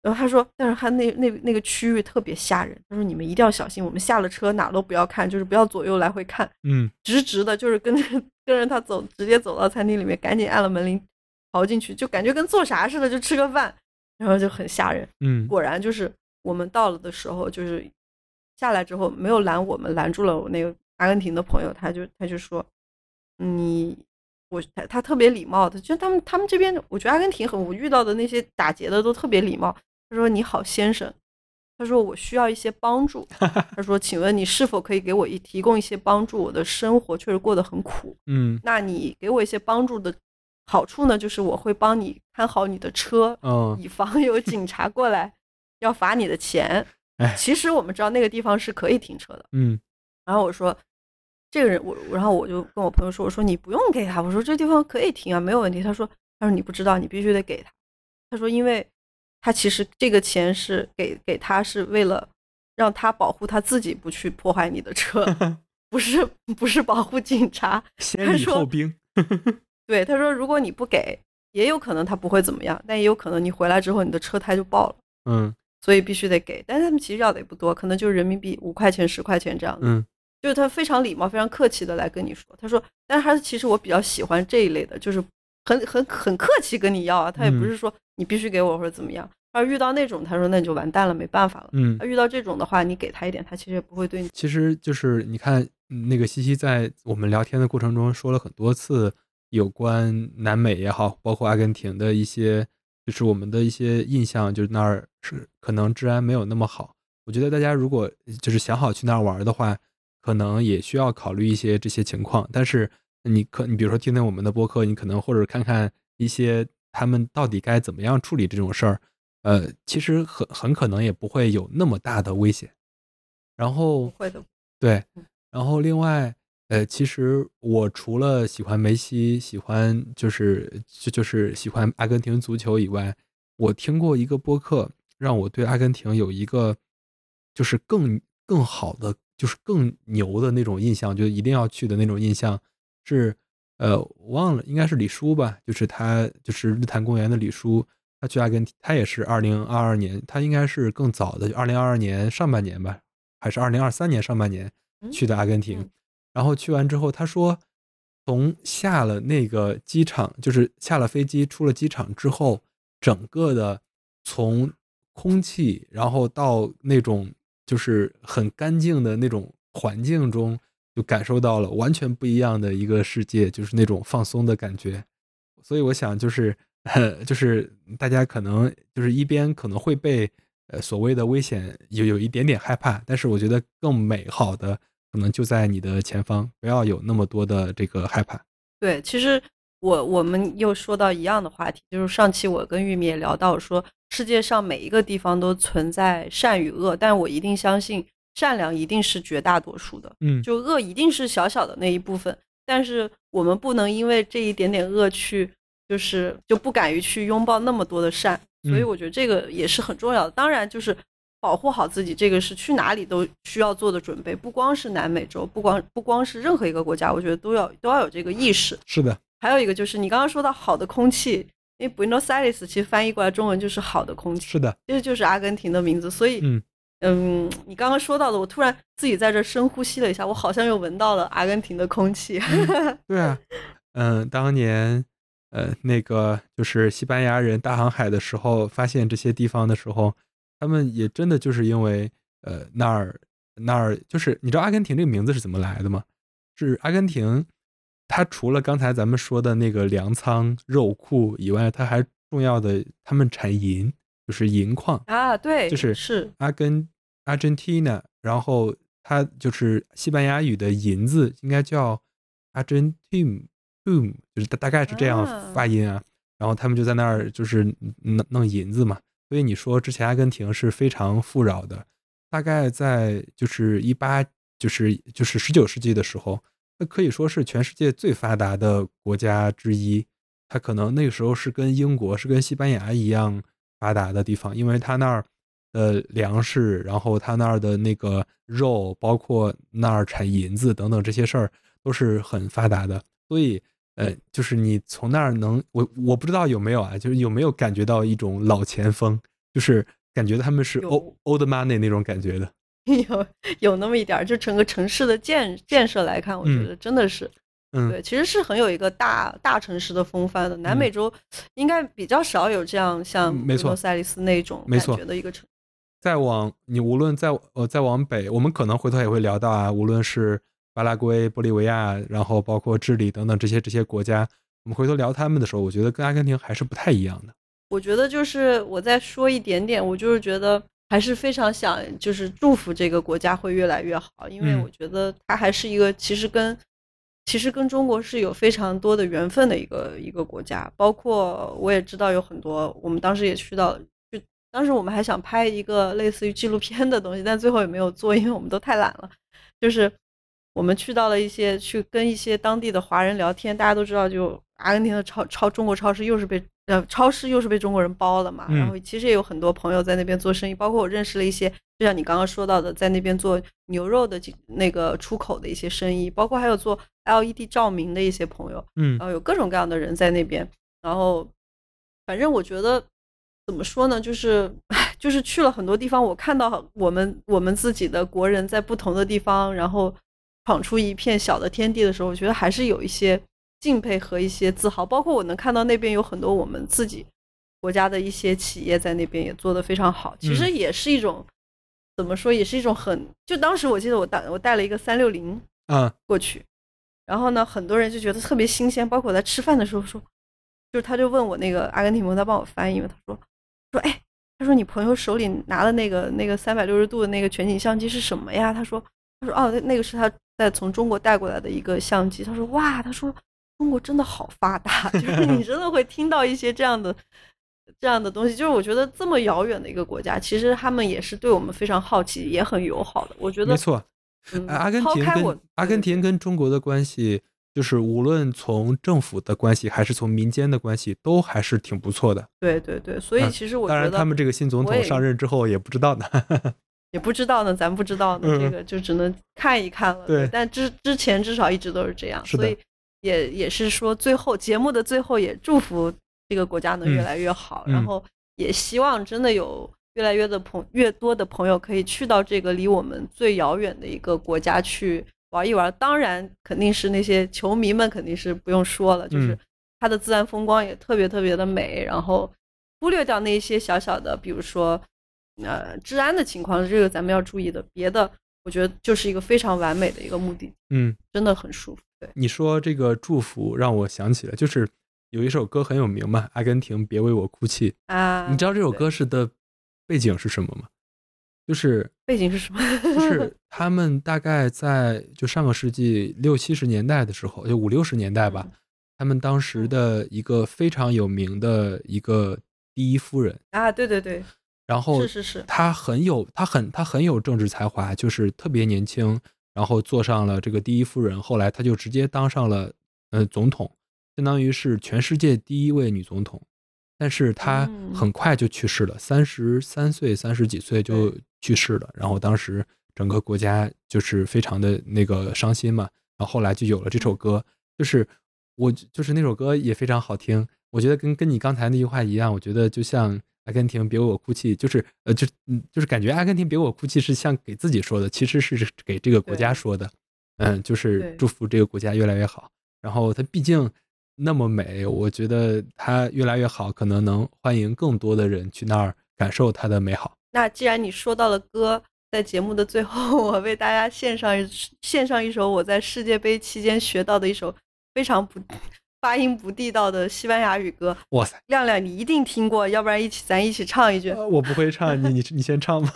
Speaker 1: 然后他说，但是他那那那个区域特别吓人，他说你们一定要小心，我们下了车哪都不要看，就是不要左右来回看，
Speaker 2: 嗯
Speaker 1: 直直的，就是跟着 跟着他走，直接走到餐厅里面，赶紧按了门铃，逃进去，就感觉跟做啥似的，就吃个饭，然后就很吓人。
Speaker 2: 嗯
Speaker 1: 果然就是我们到了的时候，就是下来之后没有拦我们，拦住了我那个阿根廷的朋友，他就他就说，你我他他特别礼貌的，就他们他们这边，我觉得阿根廷很我遇到的那些打劫的都特别礼貌，他说你好，先生。他说我需要一些帮助。他说，请问你是否可以给我一提供一些帮助？我的生活确实过得很苦。
Speaker 2: 嗯，
Speaker 1: 那你给我一些帮助的好处呢？就是我会帮你看好你的车，
Speaker 2: 嗯，
Speaker 1: 以防有警察过来要罚你的钱。
Speaker 2: 哎，
Speaker 1: 其实我们知道那个地方是可以停车的。
Speaker 2: 嗯，
Speaker 1: 然后我说，这个人我，然后我就跟我朋友说，我说你不用给他，我说这地方可以停啊，没有问题。他说，他说你不知道，你必须得给他。他说，因为。他其实这个钱是给给他是为了让他保护他自己不去破坏你的车，不是不是保护警察。
Speaker 2: 先礼后兵。
Speaker 1: 对，他说如果你不给，也有可能他不会怎么样，但也有可能你回来之后你的车胎就爆了。
Speaker 2: 嗯，
Speaker 1: 所以必须得给。但是他们其实要的也不多，可能就是人民币五块钱、十块钱这样子。
Speaker 2: 嗯，
Speaker 1: 就是他非常礼貌、非常客气的来跟你说。他说，但是他其实我比较喜欢这一类的，就是很很很客气跟你要啊，他也不是说。你必须给我或者怎么样？而遇到那种，他说那你就完蛋了，没办法了。
Speaker 2: 嗯，
Speaker 1: 遇到这种的话，你给他一点，他其实也不会对你。
Speaker 2: 其实就是你看，那个西西在我们聊天的过程中说了很多次有关南美也好，包括阿根廷的一些，就是我们的一些印象，就是那儿是可能治安没有那么好。我觉得大家如果就是想好去那儿玩的话，可能也需要考虑一些这些情况。但是你可你比如说听听我们的播客，你可能或者看看一些。他们到底该怎么样处理这种事儿？呃，其实很很可能也不会有那么大的危险。然后
Speaker 1: 会的，
Speaker 2: 对。然后另外，呃，其实我除了喜欢梅西，喜欢就是就就是喜欢阿根廷足球以外，我听过一个播客，让我对阿根廷有一个就是更更好的，就是更牛的那种印象，就一定要去的那种印象是。呃，我忘了，应该是李叔吧，就是他，就是日坛公园的李叔，他去阿根廷，他也是二零二二年，他应该是更早的，二零二二年上半年吧，还是二零二三年上半年去的阿根廷，然后去完之后，他说，从下了那个机场，就是下了飞机，出了机场之后，整个的从空气，然后到那种就是很干净的那种环境中。就感受到了完全不一样的一个世界，就是那种放松的感觉。所以我想，就是 就是大家可能就是一边可能会被呃所谓的危险有有一点点害怕，但是我觉得更美好的可能就在你的前方，不要有那么多的这个害怕。
Speaker 1: 对，其实我我们又说到一样的话题，就是上期我跟玉米也聊到说，世界上每一个地方都存在善与恶，但我一定相信。善良一定是绝大多数的，
Speaker 2: 嗯，
Speaker 1: 就恶一定是小小的那一部分。但是我们不能因为这一点点恶去，就是就不敢于去拥抱那么多的善。所以我觉得这个也是很重要的。当然，就是保护好自己，这个是去哪里都需要做的准备。不光是南美洲，不光不光是任何一个国家，我觉得都要都要有这个意识。
Speaker 2: 是的。
Speaker 1: 还有一个就是你刚刚说到好的空气，因为 Buenos Aires 其实翻译过来中文就是好的空气。
Speaker 2: 是的，
Speaker 1: 这就是阿根廷的名字。所以，
Speaker 2: 嗯。
Speaker 1: 嗯，你刚刚说到的，我突然自己在这深呼吸了一下，我好像又闻到了阿根廷的空气。
Speaker 2: 对啊，嗯，当年呃那个就是西班牙人大航海的时候，发现这些地方的时候，他们也真的就是因为呃那儿那儿就是你知道阿根廷这个名字是怎么来的吗？是阿根廷，它除了刚才咱们说的那个粮仓肉库以外，它还重要的他们产银。就是银矿
Speaker 1: 啊，对，
Speaker 2: 就是
Speaker 1: 是
Speaker 2: 阿根 Argentina，然后它就是西班牙语的银子应该叫 Argentum，就是大大概是这样发音啊。然后他们就在那儿就是弄弄银子嘛。所以你说之前阿根廷是非常富饶的，大概在就是一八就是就是十九世纪的时候，那可以说是全世界最发达的国家之一。它可能那个时候是跟英国是跟西班牙一样。发达的地方，因为它那儿的粮食，然后它那儿的那个肉，包括那儿产银子等等这些事儿，都是很发达的。所以，呃，就是你从那儿能，我我不知道有没有啊，就是有没有感觉到一种老钱风，就是感觉他们是 old old money 那种感觉的。
Speaker 1: 有有那么一点儿，就整个城市的建建设来看，我觉得真的是。
Speaker 2: 嗯，
Speaker 1: 对，其实是很有一个大大城市的风范的。南美洲应该比较少有这样像布
Speaker 2: 诺
Speaker 1: 塞利斯那种感觉的一个城。
Speaker 2: 再往你无论再呃再往北，我们可能回头也会聊到啊，无论是巴拉圭、玻利维亚，然后包括智利等等这些这些国家，我们回头聊他们的时候，我觉得跟阿根廷还是不太一样的。
Speaker 1: 我觉得就是我再说一点点，我就是觉得还是非常想就是祝福这个国家会越来越好，因为
Speaker 2: 嗯
Speaker 1: 我觉得它还是一个其实跟其实跟中国是有非常多的缘分的一个一个国家，包括我也知道有很多，我们当时也去到。就当时我们还想拍一个类似于纪录片的东西，但最后也没有做，因为我们都太懒了。就是我们去到了一些去跟一些当地的华人聊天，大家都知道，就阿根廷的超超中国超市又是被呃超市又是被中国人包了嘛。
Speaker 2: 嗯
Speaker 1: 然后其实也有很多朋友在那边做生意，包括我认识了一些，就像你刚刚说到的，在那边做牛肉的这那个出口的一些生意，包括还有做 LED 照明的一些朋友。
Speaker 2: 嗯
Speaker 1: 然后有各种各样的人在那边，然后反正我觉得怎么说呢，就是唉，就是去了很多地方，我看到我们我们自己的国人在不同的地方，然后闯出一片小的天地的时候，我觉得还是有一些敬佩和一些自豪。包括我能看到那边有很多我们自己国家的一些企业在那边也做得非常好，其实
Speaker 2: 嗯
Speaker 1: 也是一种。怎么说，也是一种很……就当时我记得我带我带了一个三六零，
Speaker 2: 啊，
Speaker 1: 过去，然后呢，很多人就觉得特别新鲜，包括我在吃饭的时候说，就是他就问我那个阿根廷朋友，他帮我翻译嘛，他说说哎，他说你朋友手里拿的那个那个三百六十度的那个全景相机是什么呀？他说他说哦，那那个是他在从中国带过来的一个相机。他说哇，他说中国真的好发达，就是你真的会听到一些这样的。这样的东西，就是我觉得这么遥远的一个国家，其实他们也是对我们非常好奇，也很友好的。我觉得
Speaker 2: 没错，阿根廷跟阿根廷跟中国的关系，就是无论从政府的关系还是从民间的关系，都还是挺不错的。
Speaker 1: 对对对，所以
Speaker 2: 嗯
Speaker 1: 其实我
Speaker 2: 当然，
Speaker 1: 觉得
Speaker 2: 他们这个新总统上任之后也不知道呢。
Speaker 1: 也不知道呢，咱不知道呢，
Speaker 2: 嗯
Speaker 1: 这个就只能看一看了。
Speaker 2: 对
Speaker 1: 但之之前至少一直都是这样，所以也也是说，最后节目的最后也祝福这个国家能越
Speaker 2: 嗯
Speaker 1: 来越好，
Speaker 2: 嗯
Speaker 1: 然后也希望真的有越来越的朋越多的朋友可以去到这个离我们最遥远的一个国家去玩一玩。当然，肯定是那些球迷们肯定是不用说了，就是
Speaker 2: 嗯
Speaker 1: 它的自然风光也特别特别的美，然后忽略掉那一些小小的，比如说呃治安的情况，这个咱们要注意的。别的，我觉得就是一个非常完美的一个目的，
Speaker 2: 嗯，
Speaker 1: 真的很舒服。对，
Speaker 2: 你说这个祝福让我想起了，就是有一首歌很有名嘛，《阿根廷别为我哭泣》。
Speaker 1: 啊，
Speaker 2: 你知道这首歌是的背景是什么吗？就是
Speaker 1: 背景是什么？
Speaker 2: 就是他们大概在就上个世纪六七十年代的时候，就五六十年代吧，他们当时的一个非常有名的一个第一夫人，
Speaker 1: 啊，对对对，
Speaker 2: 然后
Speaker 1: 是是是，
Speaker 2: 她很有她很她很有政治才华，就是特别年轻，然后做上了这个第一夫人，后来她就直接当上了呃总统，相当于是全世界第一位女总统。但是她
Speaker 1: 嗯
Speaker 2: 很快就去世了，三十三岁、三十几岁就去世了。然后当时整个国家就是非常的那个伤心嘛。然后后来就有了这首歌，就是我就是那首歌也非常好听。我觉得跟跟你刚才那句话一样，我觉得就像阿根廷别为我哭泣，就是呃就嗯就是感觉阿根廷别为我哭泣是像给自己说的，其实是给这个国家说的。嗯，就是祝福这个国家越来越好。然后它毕竟那么美，我觉得它越来越好，可能能欢迎更多的人去那儿感受它的美好。
Speaker 1: 那既然你说到了歌，在节目的最后，我为大家献上一 献上一首我在世界杯期间学到的一首非常不发音不地道的西班牙语歌。
Speaker 2: 哇塞，
Speaker 1: 亮亮，你一定听过，要不然一起咱一起唱一句。
Speaker 2: 呃我不会唱，你你你先唱吧。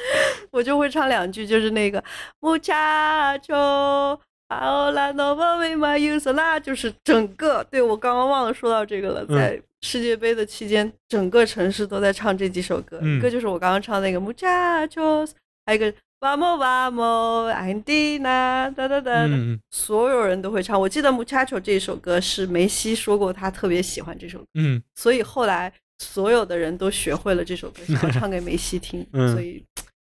Speaker 1: 我就会唱两句，就是那个 muchacho。Ahora no me más u s a 就是整个对我刚刚忘了说到这个了，
Speaker 2: 嗯
Speaker 1: 在世界杯的期间，整个城市都在唱这几首歌，
Speaker 2: 嗯
Speaker 1: 一个就是我刚刚唱那个 muchachos，还有一个 vamos vamos Argentina，哒哒哒，
Speaker 2: 嗯嗯
Speaker 1: 所有人都会唱。我记得 muchacho 这首歌是梅西说过他特别喜欢这首歌，
Speaker 2: 嗯
Speaker 1: 所以后来所有的人都学会了这首歌，想要唱给梅西听。
Speaker 2: 嗯
Speaker 1: 所以，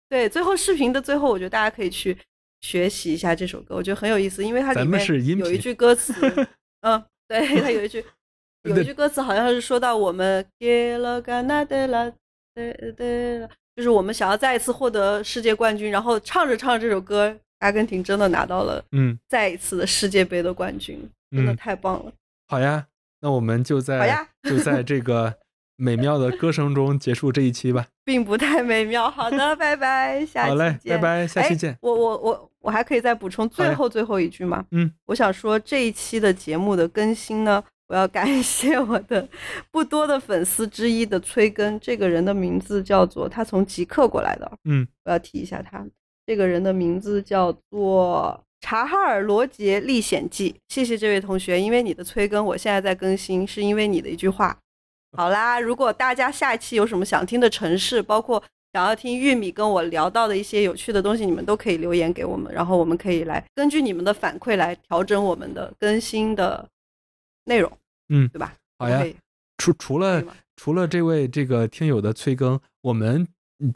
Speaker 1: 对，最后视频的最后，我觉得大家可以去学习一下这首歌，我觉得很有意思，因为它里面有一句歌词，嗯，对，它有一句 有一句歌词好像是说到我们 que la gana de la de de，就是我们想要再一次获得世界冠军，然后唱着唱着这首歌，阿根廷真的拿到了
Speaker 2: 嗯，
Speaker 1: 再一次的世界杯的冠军，真的
Speaker 2: 嗯
Speaker 1: 太棒了。
Speaker 2: 好呀，那我们就
Speaker 1: 好
Speaker 2: 在
Speaker 1: 呀
Speaker 2: 就在这个美妙的歌声中结束这一期吧。
Speaker 1: 并不太美妙。好的，拜拜，下期
Speaker 2: 好嘞，
Speaker 1: 见
Speaker 2: 拜。拜，下期
Speaker 1: 哎
Speaker 2: 见。
Speaker 1: 我我我我还可以再补充最后最后一句吗？
Speaker 2: 嗯，
Speaker 1: 我想说这一期的节目的更新呢，我要感谢我的不多的粉丝之一的催更，这个人的名字叫做他从极客过来的，
Speaker 2: 嗯，
Speaker 1: 我要提一下他，这个人的名字叫做《查哈尔罗杰历险记》，谢谢这位同学，因为你的催更，我现在在更新，是因为你的一句话。好啦，如果大家下一期有什么想听的城市，包括想要听玉米跟我聊到的一些有趣的东西，你们都可以留言给我们，然后我们可以来根据你们的反馈来调整我们的更新的内容。
Speaker 2: 嗯，
Speaker 1: 对吧？
Speaker 2: 好呀。除除了除了这位这个听友的催更，我们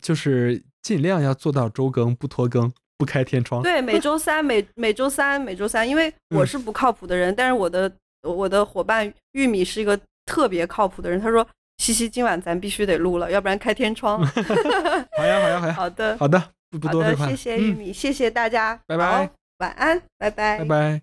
Speaker 2: 就是尽量要做到周更不拖更，不开天窗。
Speaker 1: 对，每 周三每每周三每周三，因为我是不靠谱的人，但是我的我的伙伴玉米是一个特别靠谱的人。他说：“西西，今晚咱必须得录了，要不然开天窗。”
Speaker 2: 好呀，好呀，好呀。
Speaker 1: 好的，
Speaker 2: 好的，不不多
Speaker 1: 谢谢玉米，谢谢大家，
Speaker 2: 拜拜，
Speaker 1: 晚安，拜拜，
Speaker 2: 拜拜。